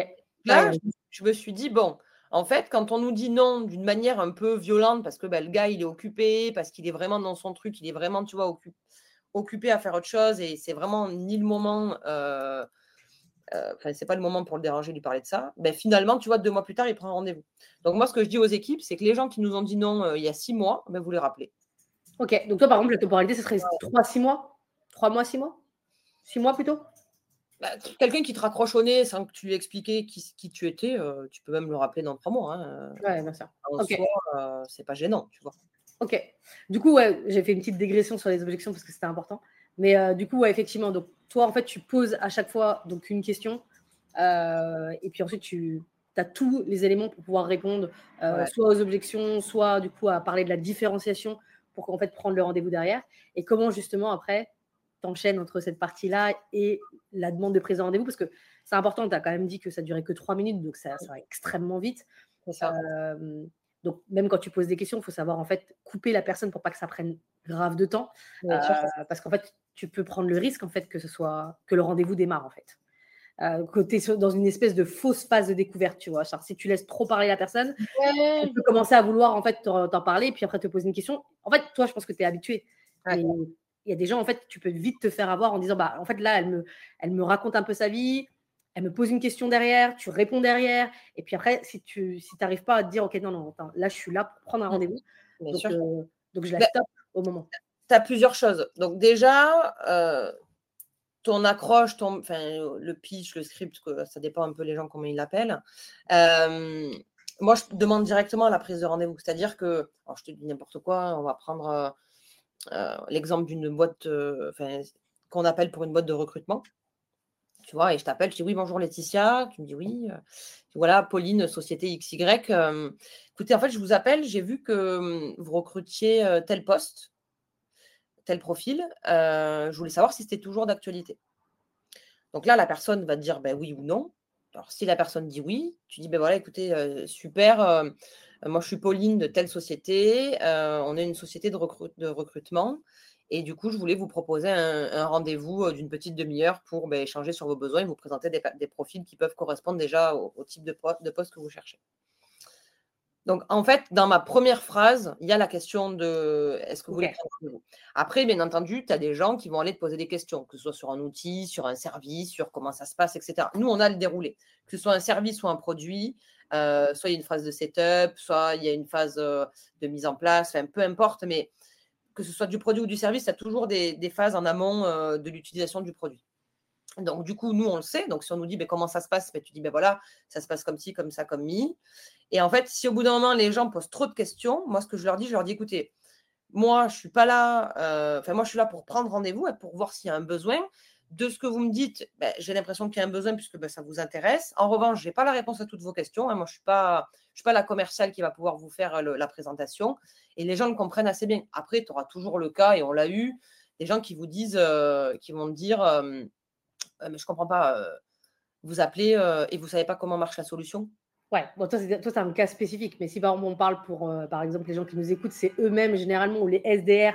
Là, je, me suis dit, bon, en fait, quand on nous dit non d'une manière un peu violente, parce que ben, le gars, il est occupé, parce qu'il est vraiment dans son truc, il est vraiment, tu vois, occupé occupé à faire autre chose et c'est vraiment ni le moment, euh, euh, enfin, c'est pas le moment pour le déranger, lui parler de ça. Ben, finalement, tu vois, deux mois plus tard, il prend rendez-vous. Donc, moi, ce que je dis aux équipes, c'est que les gens qui nous ont dit non euh, il y a six mois, ben, vous les rappelez. Ok, donc toi, par exemple, la temporalité, ce serait trois, six mois? Trois mois, six mois? Six mois plutôt? Bah, Quelqu'un qui te raccroche au nez sans que tu lui expliquais qui, qui tu étais, tu peux même le rappeler dans trois mois. Hein. Ouais, bien sûr. En soi, c'est pas gênant, tu vois. Ok. Du coup, ouais, j'ai fait une petite dégression sur les objections parce que c'était important. Mais euh, du coup, ouais, effectivement, donc toi, en fait, tu poses à chaque fois donc une question euh, et puis ensuite, tu as tous les éléments pour pouvoir répondre euh, soit aux objections, soit du coup à parler de la différenciation pour qu'en fait prendre le rendez-vous derrière et comment justement après t'enchaînes entre cette partie-là et la demande de prise de rendez-vous parce que c'est important, tu as quand même dit que ça durait que trois minutes, donc ça, ça va extrêmement vite. Ça. Donc, même quand tu poses des questions, il faut savoir en fait couper la personne pour pas que ça prenne grave de temps. Euh, parce qu'en fait, tu peux prendre le risque en fait que ce soit que le rendez-vous démarre en fait. Euh, que tu es dans une espèce de fausse phase de découverte, tu vois. si tu laisses trop parler la personne, tu peux commencer à vouloir en fait t'en parler, puis après te poser une question. En fait, toi, je pense que tu es habitué. Il y a des gens, en fait, tu peux vite te faire avoir en disant, bah, en fait, là, elle me, elle me raconte un peu sa vie, elle me pose une question derrière, tu réponds derrière, et puis après, si tu si n'arrives pas à te dire, OK, non, non, là, je suis là pour prendre un mmh. rendez-vous. Donc, euh, donc, je la bah, stoppe au moment. Tu as plusieurs choses. Donc, déjà, euh, ton accroche, ton, le pitch, le script, ça dépend un peu les gens comment ils l'appellent. Euh, moi, je demande directement la prise de rendez-vous. C'est-à-dire que, alors je te dis n'importe quoi, on va prendre l'exemple d'une boîte qu'on appelle pour une boîte de recrutement tu vois, et je t'appelle, je dis oui, bonjour Laetitia, tu me dis oui, euh, voilà, Pauline, Société XY. Euh, écoutez, en fait, je vous appelle, j'ai vu que hum, vous recrutiez euh, tel poste, tel profil. je voulais savoir si c'était toujours d'actualité. Donc là, la personne va te dire ben oui ou non. Alors, si la personne dit oui, tu dis ben voilà, écoutez, euh, super, euh, moi je suis Pauline de telle société, euh, on est une société de, recrutement. Et du coup, je voulais vous proposer un, rendez-vous d'une petite demi-heure pour ben, échanger sur vos besoins et vous présenter des, profils qui peuvent correspondre déjà au, type de, de poste que vous cherchez. Donc, en fait, dans ma première phrase, il y a la question de est-ce que vous voulez prendre vous Après, bien entendu, tu as des gens qui vont aller te poser des questions, que ce soit sur un outil, sur un service, sur comment ça se passe, etc. Nous, on a le déroulé, que ce soit un service ou un produit, euh, soit il y a une phase de setup, soit il y a une phase euh, de mise en place, peu importe, mais que ce soit du produit ou du service, il y a toujours des, phases en amont euh, de l'utilisation du produit. Donc, du coup, nous, on le sait. Donc, si on nous dit ben, comment ça se passe, ben, tu dis ben voilà, ça se passe comme ci, comme ça, comme mi. Et en fait, si au bout d'un moment, les gens posent trop de questions, moi, ce que je leur dis, je leur dis écoutez, moi, je suis pas là, enfin, moi, je suis là pour prendre rendez-vous et pour voir s'il y a un besoin. De ce que vous me dites, ben, j'ai l'impression qu'il y a un besoin puisque ben, ça vous intéresse. En revanche, je n'ai pas la réponse à toutes vos questions. Hein. Moi, je ne suis, pas, suis pas la commerciale qui va pouvoir vous faire euh, la présentation. Et les gens le comprennent assez bien. Après, tu auras toujours le cas, et on l'a eu, des gens qui vous disent, euh, qui vont me dire mais je ne comprends pas, vous appelez et vous ne savez pas comment marche la solution? Ouais, bon, toi, c'est un cas spécifique, mais si par exemple on parle pour, par exemple, les gens qui nous écoutent, c'est eux-mêmes généralement, ou les SDR.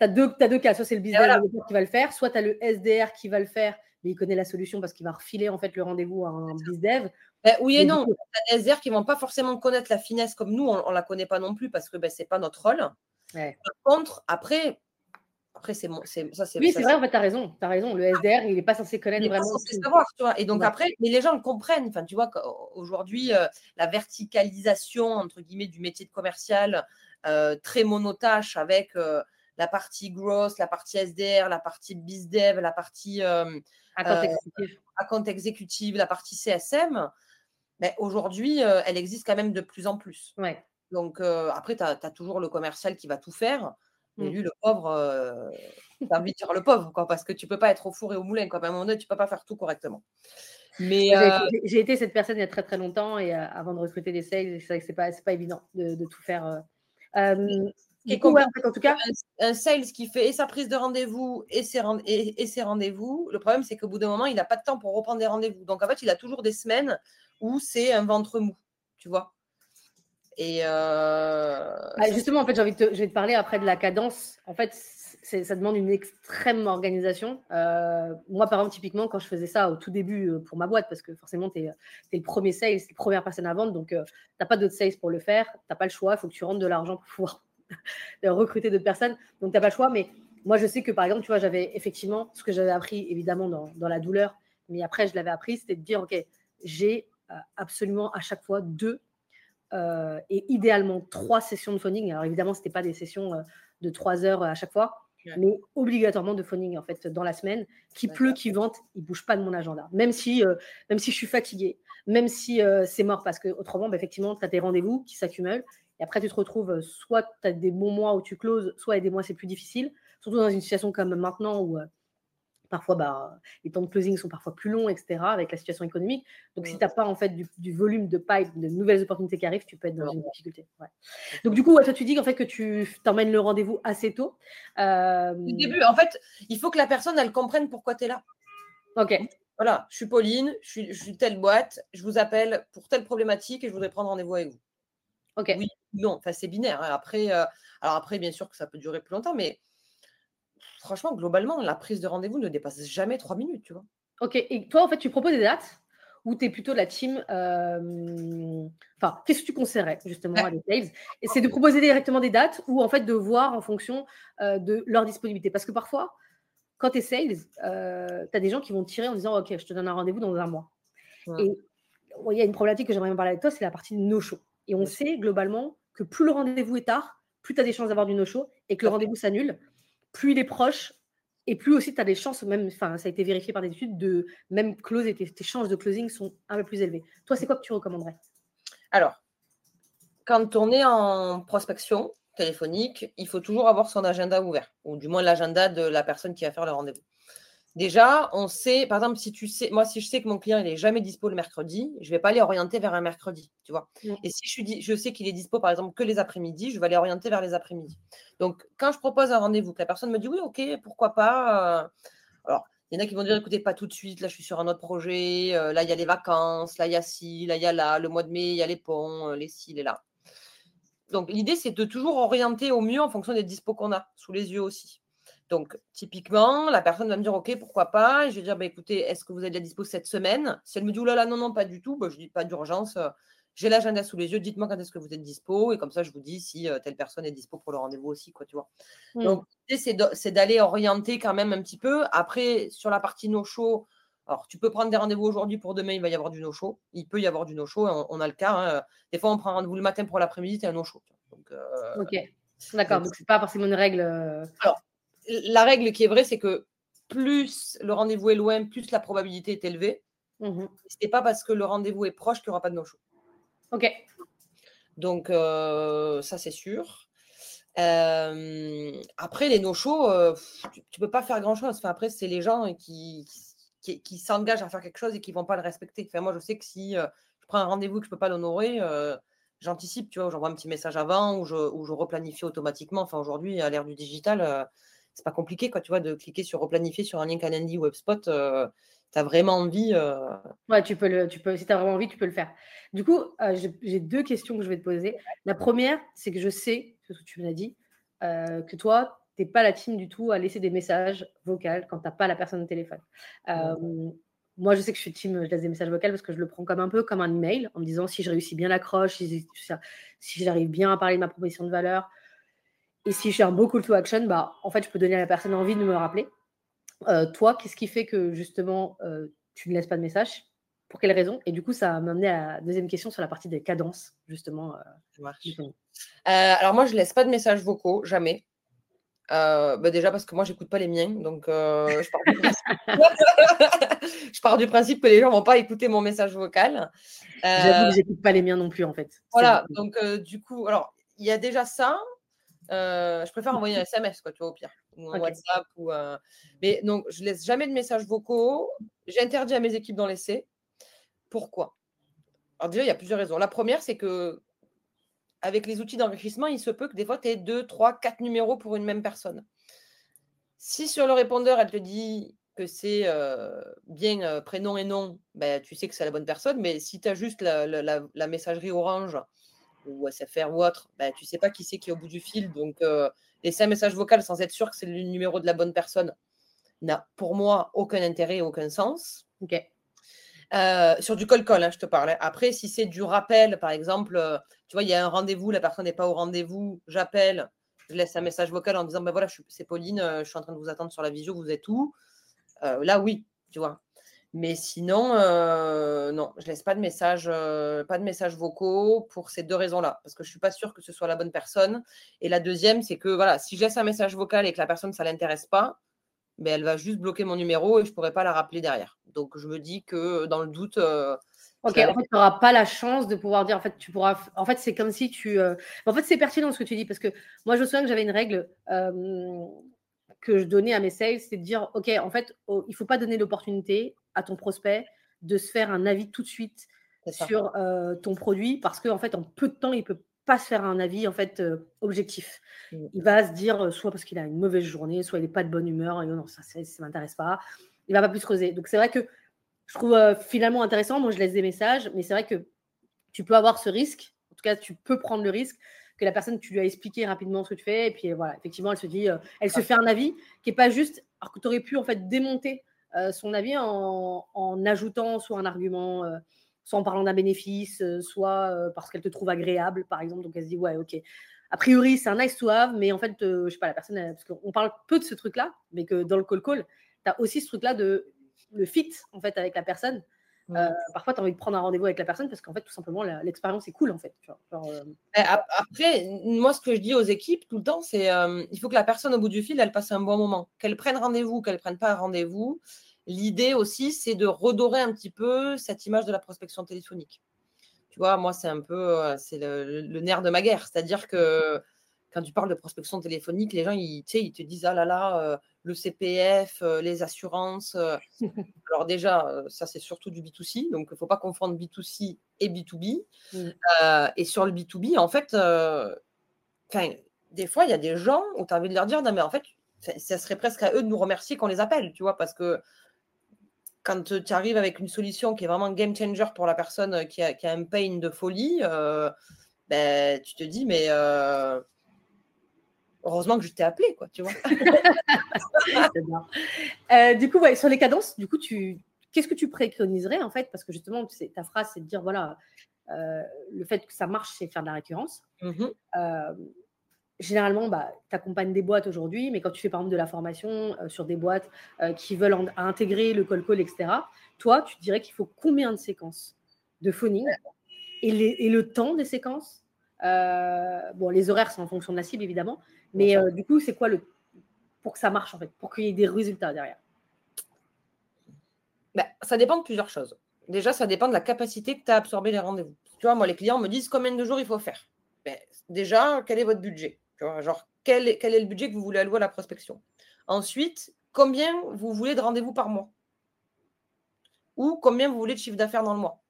Tu as deux, as deux cas, soit c'est le business qui va le faire, soit tu as le SDR qui va le faire, mais il connaît la solution parce qu'il va refiler en fait le rendez-vous à un bizdev. Ben, oui et, non, tu as des SDR qui ne vont pas forcément connaître la finesse comme nous, on ne la connaît pas non plus parce que ben, ce n'est pas notre rôle. Par contre, après, après, c'est ça. C'est, oui, c'est vrai, en fait, tu as raison. As raison. Le SDR, il n'est pas censé connaître vraiment. Pas censé savoir, tu vois. Et donc, après, mais les gens le comprennent. Enfin, tu vois, aujourd'hui, euh, la verticalisation, entre guillemets, du métier de commercial, euh, très monotache avec euh, la partie gross, la partie SDR, la partie bizdev, la partie account exécutif, account exécutive, la partie CSM. Mais aujourd'hui, elle existe quand même de plus en plus. Ouais. Donc, après, tu as, toujours le commercial qui va tout faire. Mais mmh. lui, le pauvre, euh, t'as envie de dire le pauvre, quoi, parce que tu peux pas être au four et au moulin. Quoi. À un moment donné, tu peux pas faire tout correctement. Mais euh j'ai été cette personne il y a très très longtemps et euh, avant de recruter des sales, c'est vrai que c'est pas, pas évident de, de tout faire. Et en tout cas, un, sales qui fait et sa prise de rendez-vous et ses, et, et ses rendez-vous, le problème c'est qu'au bout d'un moment, il n'a pas de temps pour reprendre des rendez-vous. Donc en fait, il a toujours des semaines où c'est un ventre mou, tu vois. Et euh, bah, justement, en fait, j'ai envie de te, je vais te parler après de la cadence. En fait, ça demande une extrême organisation. Euh, moi, par exemple, typiquement, quand je faisais ça au tout début euh, pour ma boîte, parce que forcément, tu es, le premier sales, la première personne à vendre, donc tu n'as pas d'autres sales pour le faire, tu n'as pas le choix, il faut que tu rentres de l'argent pour pouvoir recruter d'autres personnes, donc tu n'as pas le choix. Mais moi, je sais que, par exemple, tu vois, j'avais effectivement ce que j'avais appris, évidemment, dans, dans, la douleur, mais après, je l'avais appris, c'était de dire, OK, j'ai absolument à chaque fois deux euh, et idéalement trois sessions de phoning. Alors évidemment, ce n'était pas des sessions euh, de trois heures à chaque fois, mais obligatoirement de phoning en fait dans la semaine. Qui pleut, qui vente, il bouge pas de mon agenda. Même si, euh, même si je suis fatiguée, même si c'est mort, parce que autrement, bah, effectivement, tu as des rendez-vous qui s'accumulent. Et après, tu te retrouves, soit tu as des bons mois où tu closes, soit il y a des mois c'est plus difficile. Surtout dans une situation comme maintenant où Parfois, bah, les temps de closing sont parfois plus longs, etc., avec la situation économique. Donc, si tu n'as pas en fait du, volume de pipe, de nouvelles opportunités qui arrivent, tu peux être dans une difficulté. Donc, du coup, toi, tu dis qu'en fait, que tu t'emmènes le rendez-vous assez tôt. Euh... Au début, en fait, il faut que la personne, elle comprenne pourquoi tu es là. Ok. Voilà, je suis Pauline, je suis, telle boîte, je vous appelle pour telle problématique et je voudrais prendre rendez-vous avec vous. Ok. Oui, non, enfin, c'est binaire. Hein. Après, euh, alors après, bien sûr que ça peut durer plus longtemps, mais franchement, globalement, la prise de rendez-vous ne dépasse jamais trois minutes, tu vois? Ok, et toi, en fait, tu proposes des dates ou tu es plutôt la team euh, Enfin, qu'est-ce que tu conseillerais justement à des sales? Et c'est de proposer directement des dates ou en fait de voir en fonction euh, de leur disponibilité? Parce que parfois, quand tu es sales, euh, tu as des gens qui vont tirer en disant Ok, je te donne un rendez-vous dans un mois. Et il y a une problématique que j'aimerais bien parler avec toi, c'est la partie no-show. Et on sait globalement que plus le rendez-vous est tard, plus tu as des chances d'avoir du no-show et que le rendez-vous s'annule plus il est proche, et plus aussi tu as des chances, même, enfin, ça a été vérifié par des études, de même close et tes, chances de closing sont un peu plus élevées. Toi, c'est quoi que tu recommanderais? Alors, quand on est en prospection téléphonique, il faut toujours avoir son agenda ouvert, ou du moins l'agenda de la personne qui va faire le rendez-vous. Déjà, on sait, par exemple, si tu sais, moi, si je sais que mon client n'est jamais dispo le mercredi, je ne vais pas aller orienter vers un mercredi, tu vois. Et si je, suis, je sais qu'il est dispo, par exemple, que les après-midi, je vais aller orienter vers les après-midi. Donc, quand je propose un rendez-vous, que la personne me dit oui, ok, pourquoi pas. Euh, alors, Il y en a qui vont dire écoutez, pas tout de suite, là je suis sur un autre projet, euh, là il y a les vacances, là il y a ci, là il y a là, le mois de mai, il y a les ponts, euh, les ci, les là. Donc l'idée, c'est de toujours orienter au mieux en fonction des dispos qu'on a sous les yeux aussi. Donc, typiquement, la personne va me dire OK, pourquoi pas? Et je vais dire bah, écoutez, est-ce que vous de la dispo cette semaine? Si elle me dit là là, non, non, pas du tout, bah, je dis pas d'urgence. Euh, j'ai l'agenda sous les yeux, dites-moi quand est-ce que vous êtes dispo, et comme ça, je vous dis si telle personne est dispo pour le rendez-vous aussi, quoi, tu vois. Mmh. Donc, c'est d'aller orienter quand même un petit peu. Après, sur la partie no-show, alors, tu peux prendre des rendez-vous aujourd'hui pour demain, il va y avoir du no-show. Il peut y avoir du no-show, on, a le cas. Hein. Des fois, on prend rendez-vous le matin pour l'après-midi, c'est un no-show. Euh, ok, d'accord. Donc, ce n'est pas forcément une règle. Euh, alors, la règle qui est vraie, c'est que plus le rendez-vous est loin, plus la probabilité est élevée. Mmh ce n'est pas parce que le rendez-vous est proche qu'il n'y aura pas de no-show. Ok. Donc, euh, ça, c'est sûr. après, les no-shows, euh, tu ne peux pas faire grand-chose. Enfin, après, c'est les gens qui, qui, s'engagent à faire quelque chose et qui ne vont pas le respecter. Enfin, moi, je sais que si euh, je prends un rendez-vous et que je ne peux pas l'honorer, j'anticipe, tu vois, j'envoie un petit message avant ou je, ou je replanifie automatiquement. Enfin, aujourd'hui, à l'ère du digital, c'est pas compliqué, quoi, tu vois, de cliquer sur replanifier sur un lien Calendly ou HubSpot tu as vraiment envie. Euh, ouais, tu peux le, tu peux, si tu as vraiment envie, tu peux le faire. Du coup, euh, j'ai deux questions que je vais te poser. La première, c'est que je sais, ce que tu m'as dit, euh, que toi, tu n'es pas la team du tout à laisser des messages vocaux quand tu n'as pas la personne au téléphone. Moi, je sais que je suis team, je laisse des messages vocaux parce que je le prends comme un peu comme un email en me disant si je réussis bien l'accroche, si, si j'arrive bien à parler de ma proposition de valeur et si suis un beau call to action, bah, en fait, je peux donner à la personne envie de me rappeler. Euh, toi, qu'est-ce qui fait que justement euh, tu ne laisses pas de message? Pour quelles raisons Et du coup, ça m'a amené à la deuxième question sur la partie des cadences, justement. Euh, alors moi, je ne laisse pas de messages vocaux, jamais. Bah, déjà parce que moi, j'écoute pas les miens, donc je, pars du principe... que les gens ne vont pas écouter mon message vocal. J'avoue que j'écoute pas les miens non plus, en fait. Voilà, donc du coup, alors il y a déjà ça. Je préfère envoyer un SMS, quoi, tu vois, au pire ou WhatsApp. Ou, euh, Mais donc, je laisse jamais de messages vocaux. J'interdis à mes équipes d'en laisser. Pourquoi? Alors déjà, il y a plusieurs raisons. La première, c'est que avec les outils d'enrichissement, il se peut que des fois, tu aies deux, trois, quatre numéros pour une même personne. Si sur le répondeur, elle te dit que c'est euh, bien euh, prénom et nom, ben, tu sais que c'est la bonne personne. Mais si tu as juste la, la, messagerie orange ou SFR ou autre, ben, tu sais pas qui c'est qui est au bout du fil. Donc, laisser un message vocal sans être sûr que c'est le numéro de la bonne personne n'a pour moi aucun intérêt et aucun sens. Ok. Euh, sur du call call, hein, je te parlais. Après, si c'est du rappel, par exemple, euh, tu vois, il y a un rendez-vous, la personne n'est pas au rendez-vous, j'appelle, je laisse un message vocal en disant, ben voilà, c'est Pauline, euh, je suis en train de vous attendre sur la visio, vous êtes où? Là, oui, tu vois. Mais sinon, euh, non, je laisse pas de messages, euh, pas de messages vocaux pour ces deux raisons-là, parce que je suis pas sûre que ce soit la bonne personne. Et la deuxième, c'est que voilà, si je laisse un message vocal et que la personne ça l'intéresse pas, ben elle va juste bloquer mon numéro et je pourrai pas la rappeler derrière. Donc je me dis que dans le doute. Euh, ok, en fait, tu n'auras pas la chance de pouvoir dire, en fait, tu pourras. En fait, c'est comme si tu. En fait, c'est pertinent ce que tu dis, parce que moi, je me souviens que j'avais une règle que je donnais à mes sales, c'est de dire, OK, en fait, oh, il ne faut pas donner l'opportunité à ton prospect de se faire un avis tout de suite sur euh, ton produit parce qu'en en fait, en peu de temps, il ne peut pas se faire un avis en fait euh, objectif. Mmh. Il va se dire euh, soit parce qu'il a une mauvaise journée, soit il n'est pas de bonne humeur, et non, ça ne m'intéresse pas. Il va pas plus creuser. Donc c'est vrai que je trouve finalement intéressant. Moi, je laisse des messages, mais c'est vrai que tu peux avoir ce risque. En tout cas, tu peux prendre le risque que la personne, tu lui as expliqué rapidement ce que tu fais, et puis voilà, effectivement, elle se dit, elle se fait un avis qui n'est pas juste, alors que tu aurais pu en fait démonter euh, son avis en, ajoutant soit un argument, euh, soit en parlant d'un bénéfice, euh, soit parce qu'elle te trouve agréable, par exemple. Donc elle se dit, ouais, ok. A priori, c'est un nice to have, mais en fait, je sais pas, la personne, parce qu'on parle peu de ce truc-là, mais que dans le call-call, tu as aussi ce truc-là de le fit, en fait, avec la personne. Parfois, tu as envie de prendre un rendez-vous avec la personne parce qu'en fait, tout simplement, l'expérience est cool en fait. Après, moi, ce que je dis aux équipes tout le temps, c'est il faut que la personne au bout du fil, elle passe un bon moment. Qu'elle prenne rendez-vous, qu'elle ne prenne pas un rendez-vous. L'idée aussi, c'est de redorer un petit peu cette image de la prospection téléphonique. Tu vois, moi, c'est un peu c'est le, nerf de ma guerre. C'est-à-dire que quand tu parles de prospection téléphonique, les gens, ils, ils te disent Ah là là, le CPF, les assurances. Alors, déjà, ça, c'est surtout du B2C. Donc, il ne faut pas confondre B2C et B2B. Mmh. et sur le B2B, en fait, des fois, il y a des gens où tu as envie de leur dire Non, mais en fait, ça serait presque à eux de nous remercier qu'on les appelle, tu vois, parce que quand tu arrives avec une solution qui est vraiment game changer pour la personne qui a, un pain de folie, euh, ben, tu te dis, mais euh, heureusement que je t'ai appelé, quoi, tu vois. Euh, du coup, ouais, sur les cadences, du coup, tu, qu'est-ce que tu préconiserais en fait? Parce que justement, ta phrase, c'est de dire, voilà, le fait que ça marche, c'est faire de la récurrence. Mmh généralement, bah, tu accompagnes des boîtes aujourd'hui, mais quand tu fais par exemple de la formation euh, sur des boîtes euh, qui veulent intégrer le call-call, etc., toi, tu dirais qu'il faut combien de séquences de phoning et, le temps des séquences? Euh, Bon, les horaires sont en fonction de la cible, évidemment, mais du coup, c'est quoi le. pour que ça marche, en fait, pour qu'il y ait des résultats derrière? Bah, Ça dépend de plusieurs choses. Déjà, ça dépend de la capacité que tu as à absorber les rendez-vous. Tu vois, moi, les clients me disent combien de jours il faut faire. Ben, déjà, quel est votre budget? Genre, quel est, quel est le budget que vous voulez allouer à la prospection? Ensuite, combien vous voulez de rendez-vous par mois? Ou combien vous voulez de chiffre d'affaires dans le mois?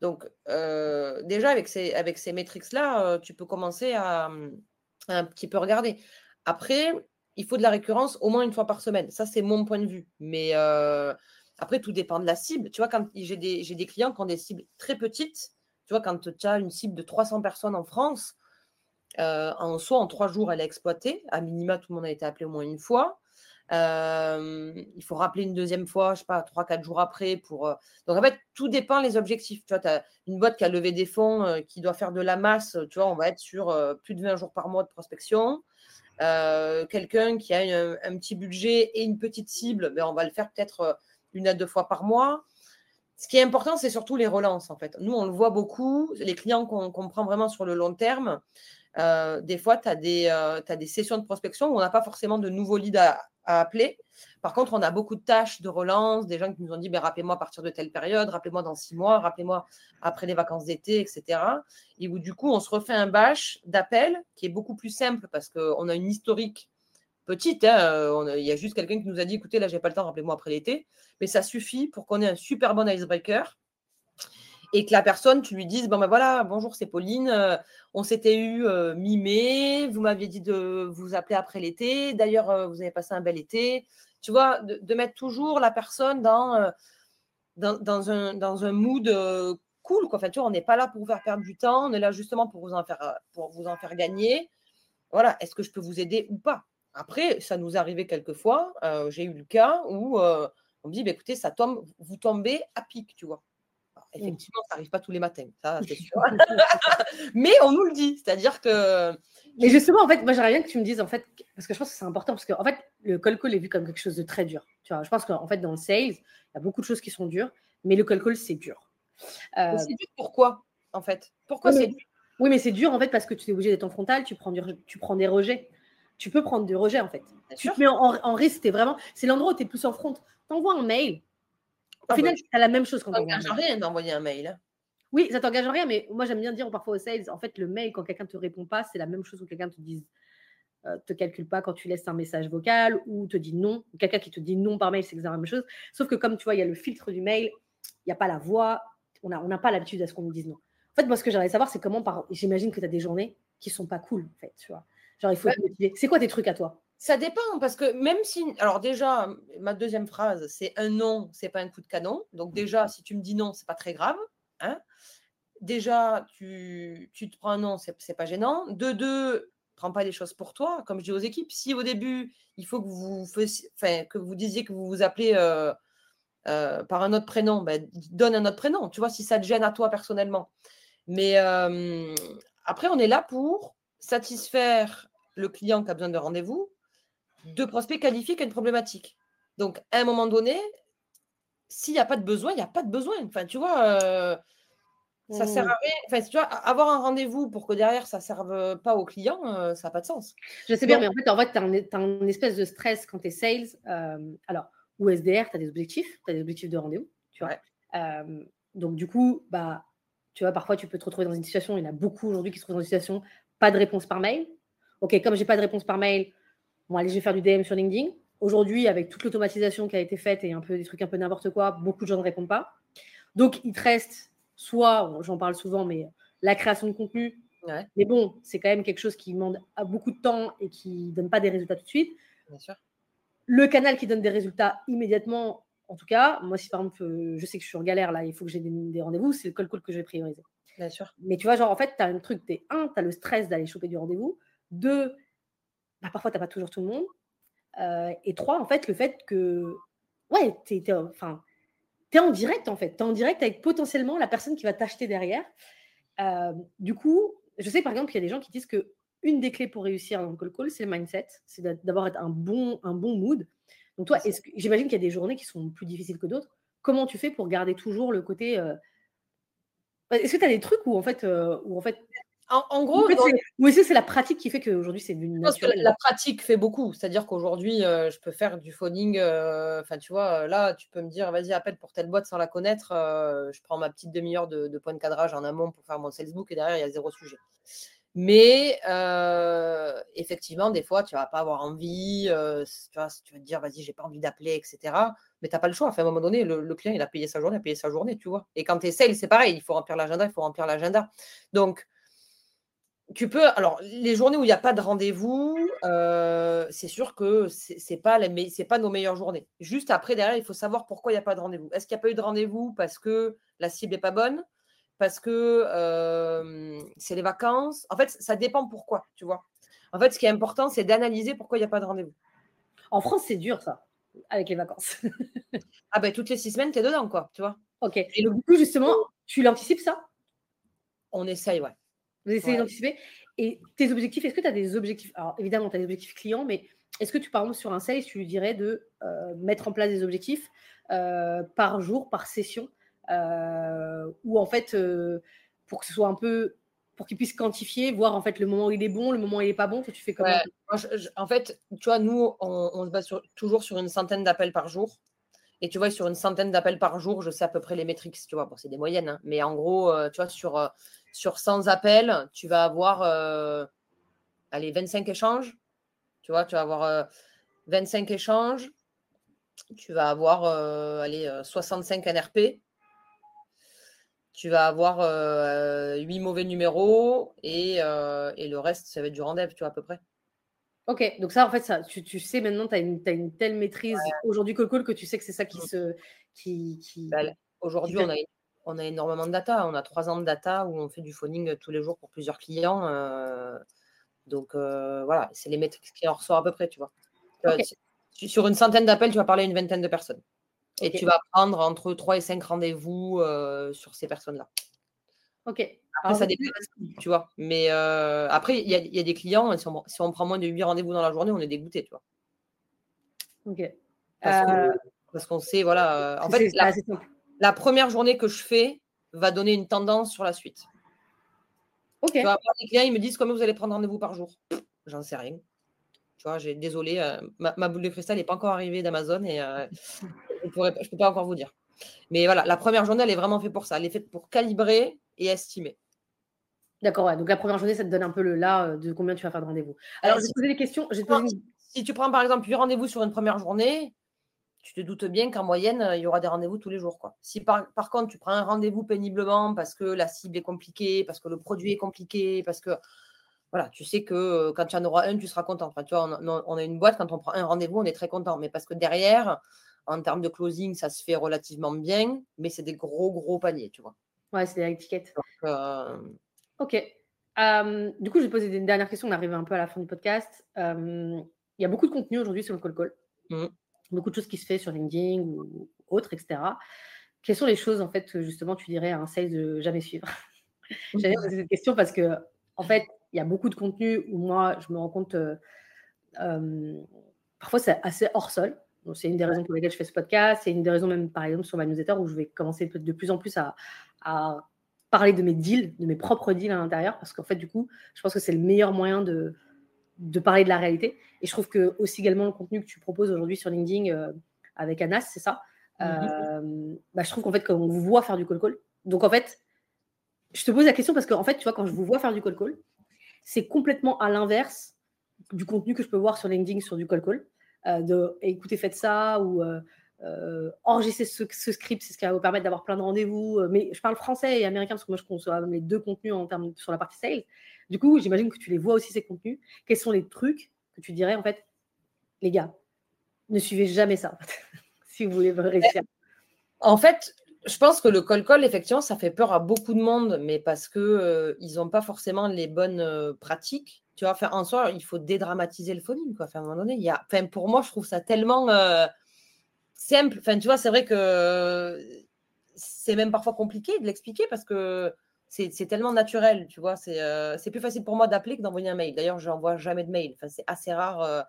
Donc, euh, déjà, avec ces, avec ces métriques-là, euh, tu peux commencer à, un petit peu regarder. Après, il faut de la récurrence au moins une fois par semaine. Ça, c'est mon point de vue. Mais euh, après, tout dépend de la cible. Tu vois, quand j'ai des, des, clients qui ont des cibles très petites, tu vois, quand tu as une cible de 300 personnes en France, euh, en soi, en trois jours, elle est exploitée. À minima, tout le monde a été appelé au moins une fois. Euh, il faut rappeler une deuxième fois, je sais pas, trois, quatre jours après. Pour, euh, Donc, en fait, tout dépend des objectifs. Tu vois, as une boîte qui a levé des fonds, qui doit faire de la masse. Tu vois, on va être sur plus de 20 jours par mois de prospection. Quelqu'un qui a un, petit budget et une petite cible, ben, on va le faire peut-être une à deux fois par mois. Ce qui est important, c'est surtout les relances, en fait. Nous, on le voit beaucoup. Les clients qu'on prend vraiment sur le long terme, euh, des fois, tu as, euh, as, des sessions de prospection où on n'a pas forcément de nouveaux leads à, appeler. Par contre, on a beaucoup de tâches de relance, des gens qui nous ont dit ben, rappelez-moi à partir de telle période, rappelez-moi dans six mois, rappelez-moi après les vacances d'été, etc. Et où du coup, on se refait un batch d'appels qui est beaucoup plus simple parce qu'on a une historique petite. Hein, euh, il y a juste quelqu'un qui nous a dit écoutez, là, j'ai pas le temps, rappelez-moi après l'été. Mais ça suffit pour qu'on ait un super bon icebreaker et que la personne, tu lui dises, bon ben voilà, bonjour, c'est Pauline, euh, on s'était eu euh, mi-mai, vous m'aviez dit de vous appeler après l'été, d'ailleurs, euh, vous avez passé un bel été. Tu vois, de, mettre toujours la personne dans, un, dans un mood cool. Quoi. Enfin, tu vois, on n'est pas là pour vous faire perdre du temps, on est là justement pour vous en faire, pour vous en faire gagner. Voilà, est-ce que je peux vous aider ou pas? Après, ça nous arrivait quelquefois, j'ai eu le cas où on me dit, bah, écoutez, ça tombe, vous tombez à pic, tu vois. Mmh. effectivement, ça n'arrive pas tous les matins, ça c'est sûr. Mais on nous le dit, c'est-à-dire que. Mais justement, en fait, moi j'aimerais bien que tu me dises, en fait, parce que je pense que c'est important, parce que en fait, le call call est vu comme quelque chose de très dur. Tu vois, je pense qu'en fait, dans le sales, il y a beaucoup de choses qui sont dures, mais le call call, c'est dur. Euh... C'est dur pourquoi, en fait? Pourquoi c'est dur? Oui, mais c'est dur, en fait, parce que tu es obligé d'être en frontal, tu prends, du... tu prends des rejets. Tu peux prendre des rejets, en fait. tu te mets en, en risque, es vraiment. C'est l'endroit où tu es plus en front. T'envoies un mail, au final, c'est la même chose quand on t'engage rien d'envoyer un mail. Hein. Oui, ça t'engage rien, mais moi j'aime bien dire parfois aux sales, en fait, le mail, quand quelqu'un ne te répond pas, c'est la même chose que quelqu'un te dise euh, te calcule pas quand tu laisses un message vocal ou te dit non. Quelqu'un qui te dit non par mail, c'est exactement la même chose. Sauf que comme tu vois, il y a le filtre du mail, il n'y a pas la voix, on n'a on pas l'habitude à ce qu'on nous dise non. En fait, moi, ce que j'aimerais savoir, c'est comment, par... j'imagine que tu as des journées qui sont pas cool, en fait, tu vois. Genre, il faut C'est quoi tes trucs à toi? Ça dépend, parce que même si. Alors, déjà, ma deuxième phrase, c'est un non, c'est pas un coup de canon. Donc, déjà, si tu me dis non, c'est pas très grave. Hein déjà, tu, tu, te prends un non, c'est pas gênant. De deux, prends pas les choses pour toi. Comme je dis aux équipes, si au début, il faut que vous, enfin, que vous disiez que vous vous appelez euh, euh, par un autre prénom, ben, donne un autre prénom, tu vois, si ça te gêne à toi personnellement. Mais euh, après, on est là pour satisfaire le client qui a besoin de rendez-vous deux prospects qualifient une problématique. Donc, à un moment donné, s'il n'y a pas de besoin, il n'y a pas de besoin. Enfin, tu vois, euh, ça sert à rien. Enfin, tu vois, avoir un rendez-vous pour que derrière, ça ne serve pas au client, euh, ça n'a pas de sens. Je sais bien, mais en fait, en fait tu as, un espèce de stress quand tu es sales. Euh, alors, ou SDR, tu as des objectifs, tu as des objectifs de rendez-vous, tu vois. donc, du coup, bah, tu vois, parfois, tu peux te retrouver dans une situation, il y en a beaucoup aujourd'hui qui se retrouvent dans une situation, pas de réponse par mail. OK, comme j'ai pas de réponse par mail, Bon, allez, je vais faire du DM sur LinkedIn. Aujourd'hui, avec toute l'automatisation qui a été faite et un peu des trucs un peu n'importe quoi, beaucoup de gens ne répondent pas. Donc, il te reste soit, j'en parle souvent, mais la création de contenu. Mais bon, c'est quand même quelque chose qui demande beaucoup de temps et qui ne donne pas des résultats tout de suite. Bien sûr. Le canal qui donne des résultats immédiatement, en tout cas, moi, si par exemple, euh, je sais que je suis en galère là, il faut que j'ai des, rendez-vous, c'est le call call que je vais prioriser. Bien sûr. Mais tu vois, genre, en fait, tu as un truc, tu es un, tu as le stress d'aller choper du rendez-vous. Deux, bah, parfois, tu n'as pas toujours tout le monde. Euh, et trois, en fait, le fait que, ouais, tu es, enfin, es en direct, en fait. Tu es en direct avec potentiellement la personne qui va t'acheter derrière. Euh, du coup, je sais par exemple qu'il y a des gens qui disent que une des clés pour réussir dans le call call, c'est le mindset, c'est d'avoir un bon, un bon mood. Donc toi, j'imagine qu'il y a des journées qui sont plus difficiles que d'autres. Comment tu fais pour garder toujours le côté euh, Est-ce que tu as des trucs où en fait, où en fait en, gros, que c'est la pratique qui fait qu'aujourd'hui c'est une La pratique fait beaucoup. C'est-à-dire qu'aujourd'hui, euh, je peux faire du phoning. Euh, enfin, tu vois, là, tu peux me dire, vas-y, appelle pour telle boîte sans la connaître. Euh, je prends ma petite demi-heure de, de point de cadrage en amont pour faire mon salesbook et derrière, il y a zéro sujet. Mais effectivement, des fois, tu vas pas avoir envie. tu, vois, tu vas te dire, vas-y, j'ai pas envie d'appeler, etc. Mais tu n'as pas le choix. Enfin, à un moment donné, le, client, il a payé sa journée, il a payé sa journée, tu vois. Et quand tu es sales, c'est pareil. Il faut remplir l'agenda, il faut remplir l'agenda. Donc, tu peux. Alors, les journées où il n'y a pas de rendez-vous, euh, c'est sûr que ce n'est pas, pas nos meilleures journées. Juste après, derrière, il faut savoir pourquoi il n'y a pas de rendez-vous. Est-ce qu'il n'y a pas eu de rendez-vous parce que la cible n'est pas bonne? Parce que euh, c'est les vacances? En fait, ça dépend pourquoi, tu vois. En fait, ce qui est important, c'est d'analyser pourquoi il n'y a pas de rendez-vous. En France, c'est dur, ça, avec les vacances. ah ben, toutes les six semaines, tu es dedans, quoi, tu vois. Ok. Et du coup, justement, tu l'anticipes, ça? On essaye, ouais. Vous essayez d'anticiper. Et tes objectifs, est-ce que tu as des objectifs? Alors, évidemment, tu as des objectifs clients, mais est-ce que tu, par exemple, sur un sales, tu lui dirais de euh, mettre en place des objectifs euh, par jour, par session, euh, ou en fait, pour que ce soit un peu pour qu'il puisse quantifier, voir en fait le moment où il est bon, le moment où il n'est pas bon, que tu fais comment? En fait, tu vois, nous, on, se base toujours sur une centaine d'appels par jour. Et tu vois, sur une centaine d'appels par jour, je sais à peu près les métriques, tu vois. Bon, c'est des moyennes, hein. mais en gros, tu vois, sur sur 100 appels, tu vas avoir euh, allez, 25 échanges. Tu vois, tu vas avoir 25 euh, échanges. Tu vas avoir euh, allez, 65 NRP. Tu vas avoir 8 mauvais numéros et, le reste, ça va être du rendez-vous, tu vois, à peu près. Ok, donc ça, en fait, ça, tu, sais maintenant, tu as, une telle maîtrise aujourd'hui que que tu sais que c'est ça qui mmh. se. Qui, qui... Bah, aujourd'hui, on a une on a énormément de data. On a trois ans de data où on fait du phoning tous les jours pour plusieurs clients. Euh, donc euh, voilà, c'est les métriques qui en ressort à peu près, tu vois. Sur une centaine d'appels, tu vas parler à une vingtaine de personnes. Et tu vas prendre entre 3 et 5 rendez-vous euh, sur ces personnes-là. Ok. Après, ça dépend, tu vois. Mais après, il y, a des clients, si on, prend moins de 8 rendez-vous dans la journée, on est dégoûté, tu vois. Ok. Parce qu'on sait, voilà. en fait, la première journée que je fais va donner une tendance sur la suite. Ok. Tu vois, les clients, ils me disent combien vous allez prendre rendez-vous par jour? J'en sais rien. Tu vois, j'ai désolé, euh, ma, boule de cristal n'est pas encore arrivée d'Amazon et euh, je ne peux pas encore vous dire. Mais voilà, la première journée, elle est vraiment faite pour ça. Elle est faite pour calibrer et estimer. D'accord, ouais. Donc la première journée, ça te donne un peu le là euh, de combien tu vas faire de rendez-vous. Alors, je vais te poser des questions. Si tu prends par exemple 8 rendez-vous sur une première journée, tu te doutes bien qu'en moyenne, il y aura des rendez-vous tous les jours. Quoi. Si par, contre, tu prends un rendez-vous péniblement parce que la cible est compliquée, parce que le produit est compliqué, parce que voilà, tu sais que euh, quand tu en auras un, tu seras content. Enfin, tu vois, on, a une boîte, quand on prend un rendez-vous, on est très content. Mais parce que derrière, en termes de closing, ça se fait relativement bien, mais c'est des gros, gros paniers, tu vois. Ouais, c'est des étiquettes. Euh, ok. du coup, je vais poser une dernière question. On arrive un peu à la fin du podcast. il y a beaucoup de contenu aujourd'hui sur le call call. Mmh beaucoup de choses qui se fait sur LinkedIn ou autre, etc. Quelles sont les choses, en fait, justement, tu dirais à un sales de jamais suivre? J'avais posé cette question parce que, en fait, il y a beaucoup de contenu où moi, je me rends compte, euh, euh, parfois, c'est assez hors sol. C'est une des raisons pour lesquelles je fais ce podcast. C'est une des raisons, même, par exemple, sur ma newsletter, où je vais commencer de plus en plus à parler de mes deals, de mes propres deals à l'intérieur, parce qu'en fait, du coup, je pense que c'est le meilleur moyen de, de parler de la réalité. Et je trouve que aussi également le contenu que tu proposes aujourd'hui sur LinkedIn euh, avec Anas, c'est ça. Mhm. Euh, bah, je trouve qu'en fait, quand on vous voit faire du call call, donc en fait, je te pose la question parce qu'en fait, tu vois, quand je vous vois faire du call call, c'est complètement à l'inverse du contenu que je peux voir sur LinkedIn sur du call call. Euh, de écoutez, faites ça ou enregistrer ce, script, c'est ce qui va vous permettre d'avoir plein de rendez-vous. Mais je parle français et américain parce que moi, je conçois les deux contenus en termes sur la partie sales. Du coup, j'imagine que tu les vois aussi, ces contenus. Quels sont les trucs que tu dirais, en fait, les gars, ne suivez jamais ça si vous voulez réussir. En fait, je pense que le col-col, effectivement, ça fait peur à beaucoup de monde, mais parce qu'ils euh, n'ont pas forcément les bonnes euh, pratiques. Tu vois, en soi, il faut dédramatiser le phoning. À un moment donné, pour moi, je trouve ça tellement euh, simple. Enfin, tu vois, c'est vrai que c'est même parfois compliqué de l'expliquer parce que c'est tellement naturel, tu vois. C'est plus facile pour moi d'appeler que d'envoyer un mail. D'ailleurs, je n'envoie jamais de mail. Enfin, c'est assez rare.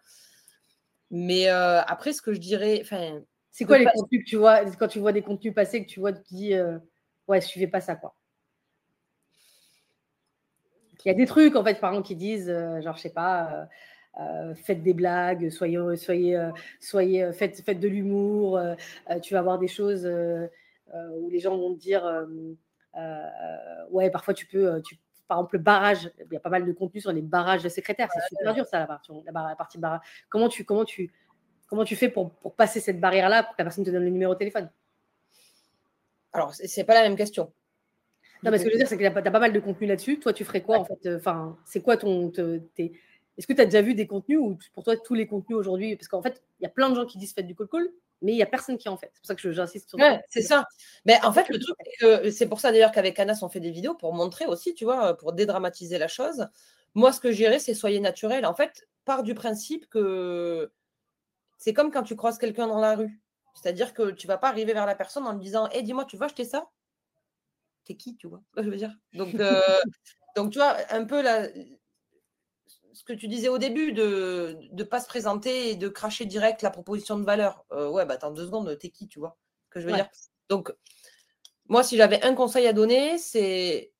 Mais après, ce que je dirais, enfin, c'est quoi les contenus que tu vois quand tu vois des contenus passer que tu vois, tu te dis euh, ouais, suivez pas ça quoi. Il y a des trucs en fait, par exemple, qui disent euh, genre je sais pas, euh, faites des blagues, soyez soyez soyez faites, faites de l'humour. tu vas avoir des choses où les gens vont te dire ouais, parfois tu peux tu, par exemple, le barrage, il y a pas mal de contenu sur les barrages de secrétaires. C'est super dur, ça, la partie, la partie barrage. Comment tu, comment tu, Comment tu fais pour, passer cette barrière-là pour que la personne te donne le numéro de téléphone? Alors, c'est pas la même question. Non, mais ce que je veux dire, c'est que tu as, pas mal de contenu là-dessus. Toi, tu ferais quoi en fait Enfin, c'est quoi ton. Est-ce que tu as déjà vu des contenus ou pour toi, tous les contenus aujourd'hui Parce qu'en fait, il y a plein de gens qui disent faites du call-call, mais il n'y a personne qui en fait. C'est pour ça que j'insiste sur ouais, C'est ça. Mais en fait, le truc, c'est pour ça d'ailleurs qu'avec Anas, on fait des vidéos pour montrer aussi, tu vois, pour dédramatiser la chose. Moi, ce que j'irais, c'est soyez naturel. En fait, part du principe que c'est comme quand tu croises quelqu'un dans la rue. C'est-à-dire que tu ne vas pas arriver vers la personne en lui disant Hé, dis-moi, tu veux acheter ça? T'es qui, tu vois je veux dire? Donc, euh, donc, tu vois, un peu la, ce que tu disais au début, de ne pas se présenter et de cracher direct la proposition de valeur. Euh, ouais, bah attends deux secondes, t'es qui, tu vois ce que je veux dire? Donc, moi, si j'avais un conseil à donner, c'est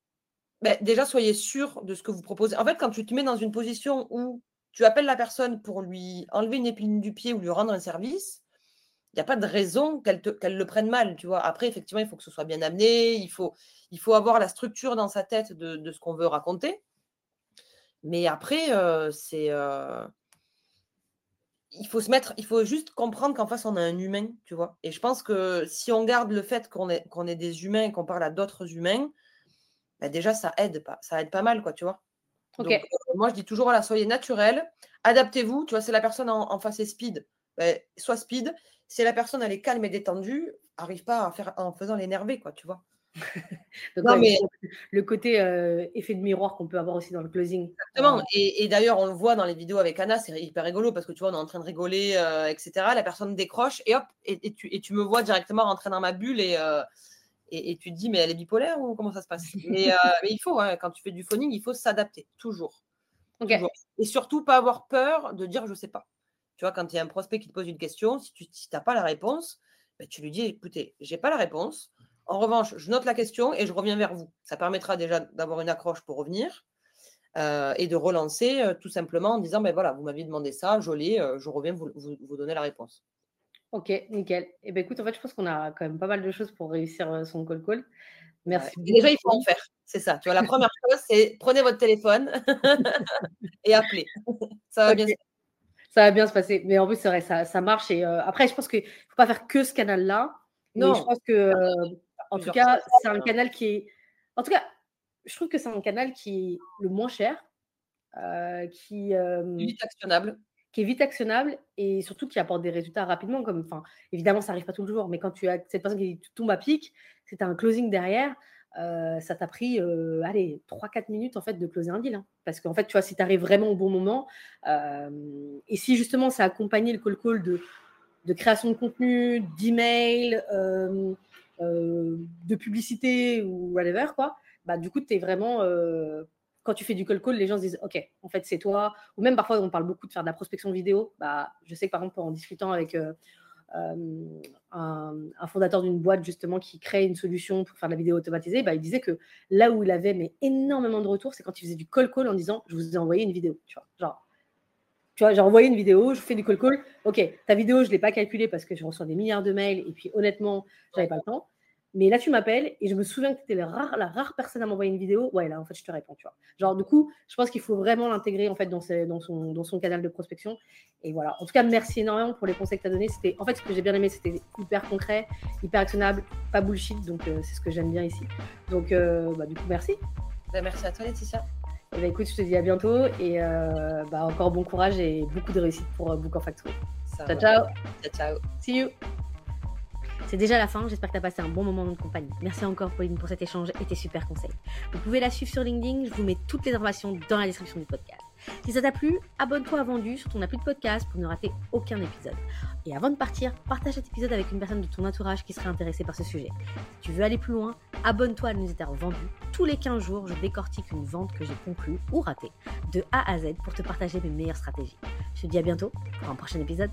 ben, déjà, soyez sûr de ce que vous proposez. En fait, quand tu te mets dans une position où tu appelles la personne pour lui enlever une épine du pied ou lui rendre un service, il n'y a pas de raison qu'elle le prenne mal, tu vois. Après, effectivement, il faut que ce soit bien amené, il faut, il faut avoir la structure dans sa tête de, ce qu'on veut raconter. Mais après, euh, c'est. Euh, il faut se mettre, il faut juste comprendre qu'en face, on a un humain, tu vois. Et je pense que si on garde le fait qu'on est, qu'on est des humains et qu'on parle à d'autres humains, bah, déjà, ça aide, pas, ça aide pas mal, quoi, tu vois. Donc, euh, moi, je dis toujours, voilà, soyez naturel, adaptez-vous. Tu vois, si la personne en, face est speed, ben, soit speed. Si la personne, elle est calme et détendue, arrive pas à faire en faisant l'énerver, quoi, tu vois. non, mais... Le côté euh, effet de miroir qu'on peut avoir aussi dans le closing. Exactement. Euh, et, d'ailleurs, on le voit dans les vidéos avec Anna, c'est hyper rigolo parce que tu vois, on est en train de rigoler, etc. La personne décroche et hop, et, tu, et, tu, me vois directement rentrer dans ma bulle et, et, tu te dis, mais elle est bipolaire ou comment ça se passe? Mais, euh, il faut, hein, quand tu fais du phoning, il faut s'adapter, toujours. Et surtout, pas avoir peur de dire, je sais pas. Tu vois, quand il y a un prospect qui te pose une question, si tu n'as pas la réponse, ben, tu lui dis, écoutez, je n'ai pas la réponse. En revanche, je note la question et je reviens vers vous. Ça permettra déjà d'avoir une accroche pour revenir. Euh, et de relancer euh, tout simplement en disant ben voilà, vous m'aviez demandé ça, je l'ai, je reviens vous, vous donner la réponse. Ok, nickel. Et eh ben écoute, en fait, je pense qu'on a quand même pas mal de choses pour réussir euh, son call call. Merci. Déjà, il faut en faire. C'est ça. Tu vois, la première chose, c'est prenez votre téléphone et appelez. Ça va bien se passer. Ça va bien se passer. Mais en plus, c'est vrai, ça, ça marche. Et euh, après, je pense qu'il ne faut pas faire que ce canal-là. Non. je pense que, euh, en tout cas, c'est un canal qui est. En tout cas, je trouve que c'est un canal qui est le moins cher. qui. Vite actionnable qui est vite actionnable et surtout qui apporte des résultats rapidement. Comme, enfin, évidemment, ça n'arrive pas tout le jour, mais quand tu as cette personne qui tombe à pic, c'est un closing derrière, euh, ça t'a pris euh, allez, 3-4 minutes en fait de closer un deal. Hein. Parce qu'en fait, tu vois, si tu arrives vraiment au bon moment, euh, et si justement ça accompagné le call call de, de création de contenu, d'email, de publicité ou whatever, quoi, bah, du coup, tu es vraiment quand tu fais du call call, les gens se disent OK, en fait, c'est toi. Ou même parfois, on parle beaucoup de faire de la prospection vidéo. Bah, je sais que par exemple, en discutant avec euh, euh, un, fondateur d'une boîte justement qui crée une solution pour faire de la vidéo automatisée, bah, il disait que là où il avait mais énormément de retours, c'est quand il faisait du call call en disant Je vous ai envoyé une vidéo. Tu vois, genre, tu vois, j'ai envoyé une vidéo, je fais du call call. OK, ta vidéo, je ne l'ai pas calculée parce que je reçois des milliards de mails et puis honnêtement, j'avais pas le temps. Mais là, tu m'appelles et je me souviens que tu étais la rare, la rare personne à m'envoyer une vidéo. Ouais, là, en fait, je te réponds, tu vois. Genre, du coup, je pense qu'il faut vraiment l'intégrer, en fait, dans, dans, son, dans son canal de prospection. Et voilà. En tout cas, merci énormément pour les conseils que tu as donnés. C'était, en fait, ce que j'ai bien aimé, c'était hyper concret, hyper actionnable, pas bullshit. Donc, euh, c'est ce que j'aime bien ici. Donc, euh, bah, du coup, merci. Bah, merci à toi, Laetitia. Eh ben, écoute, je te dis à bientôt et bah, encore bon courage et beaucoup de réussite pour Book en Factory. ciao, ciao. Ciao, ciao. See you. C'est déjà la fin, j'espère que tu as passé un bon moment en compagnie. Merci encore Pauline pour cet échange et tes super conseils. Vous pouvez la suivre sur LinkedIn, je vous mets toutes les informations dans la description du podcast. Si ça t'a plu, abonne-toi à Vendu sur ton appli de podcast pour ne rater aucun épisode. Et avant de partir, partage cet épisode avec une personne de ton entourage qui serait intéressée par ce sujet. Si tu veux aller plus loin, abonne-toi à la newsletter Vendu. Tous les 15 jours, je décortique une vente que j'ai conclue ou ratée de A à Z pour te partager mes meilleures stratégies. Je te dis à bientôt pour un prochain épisode.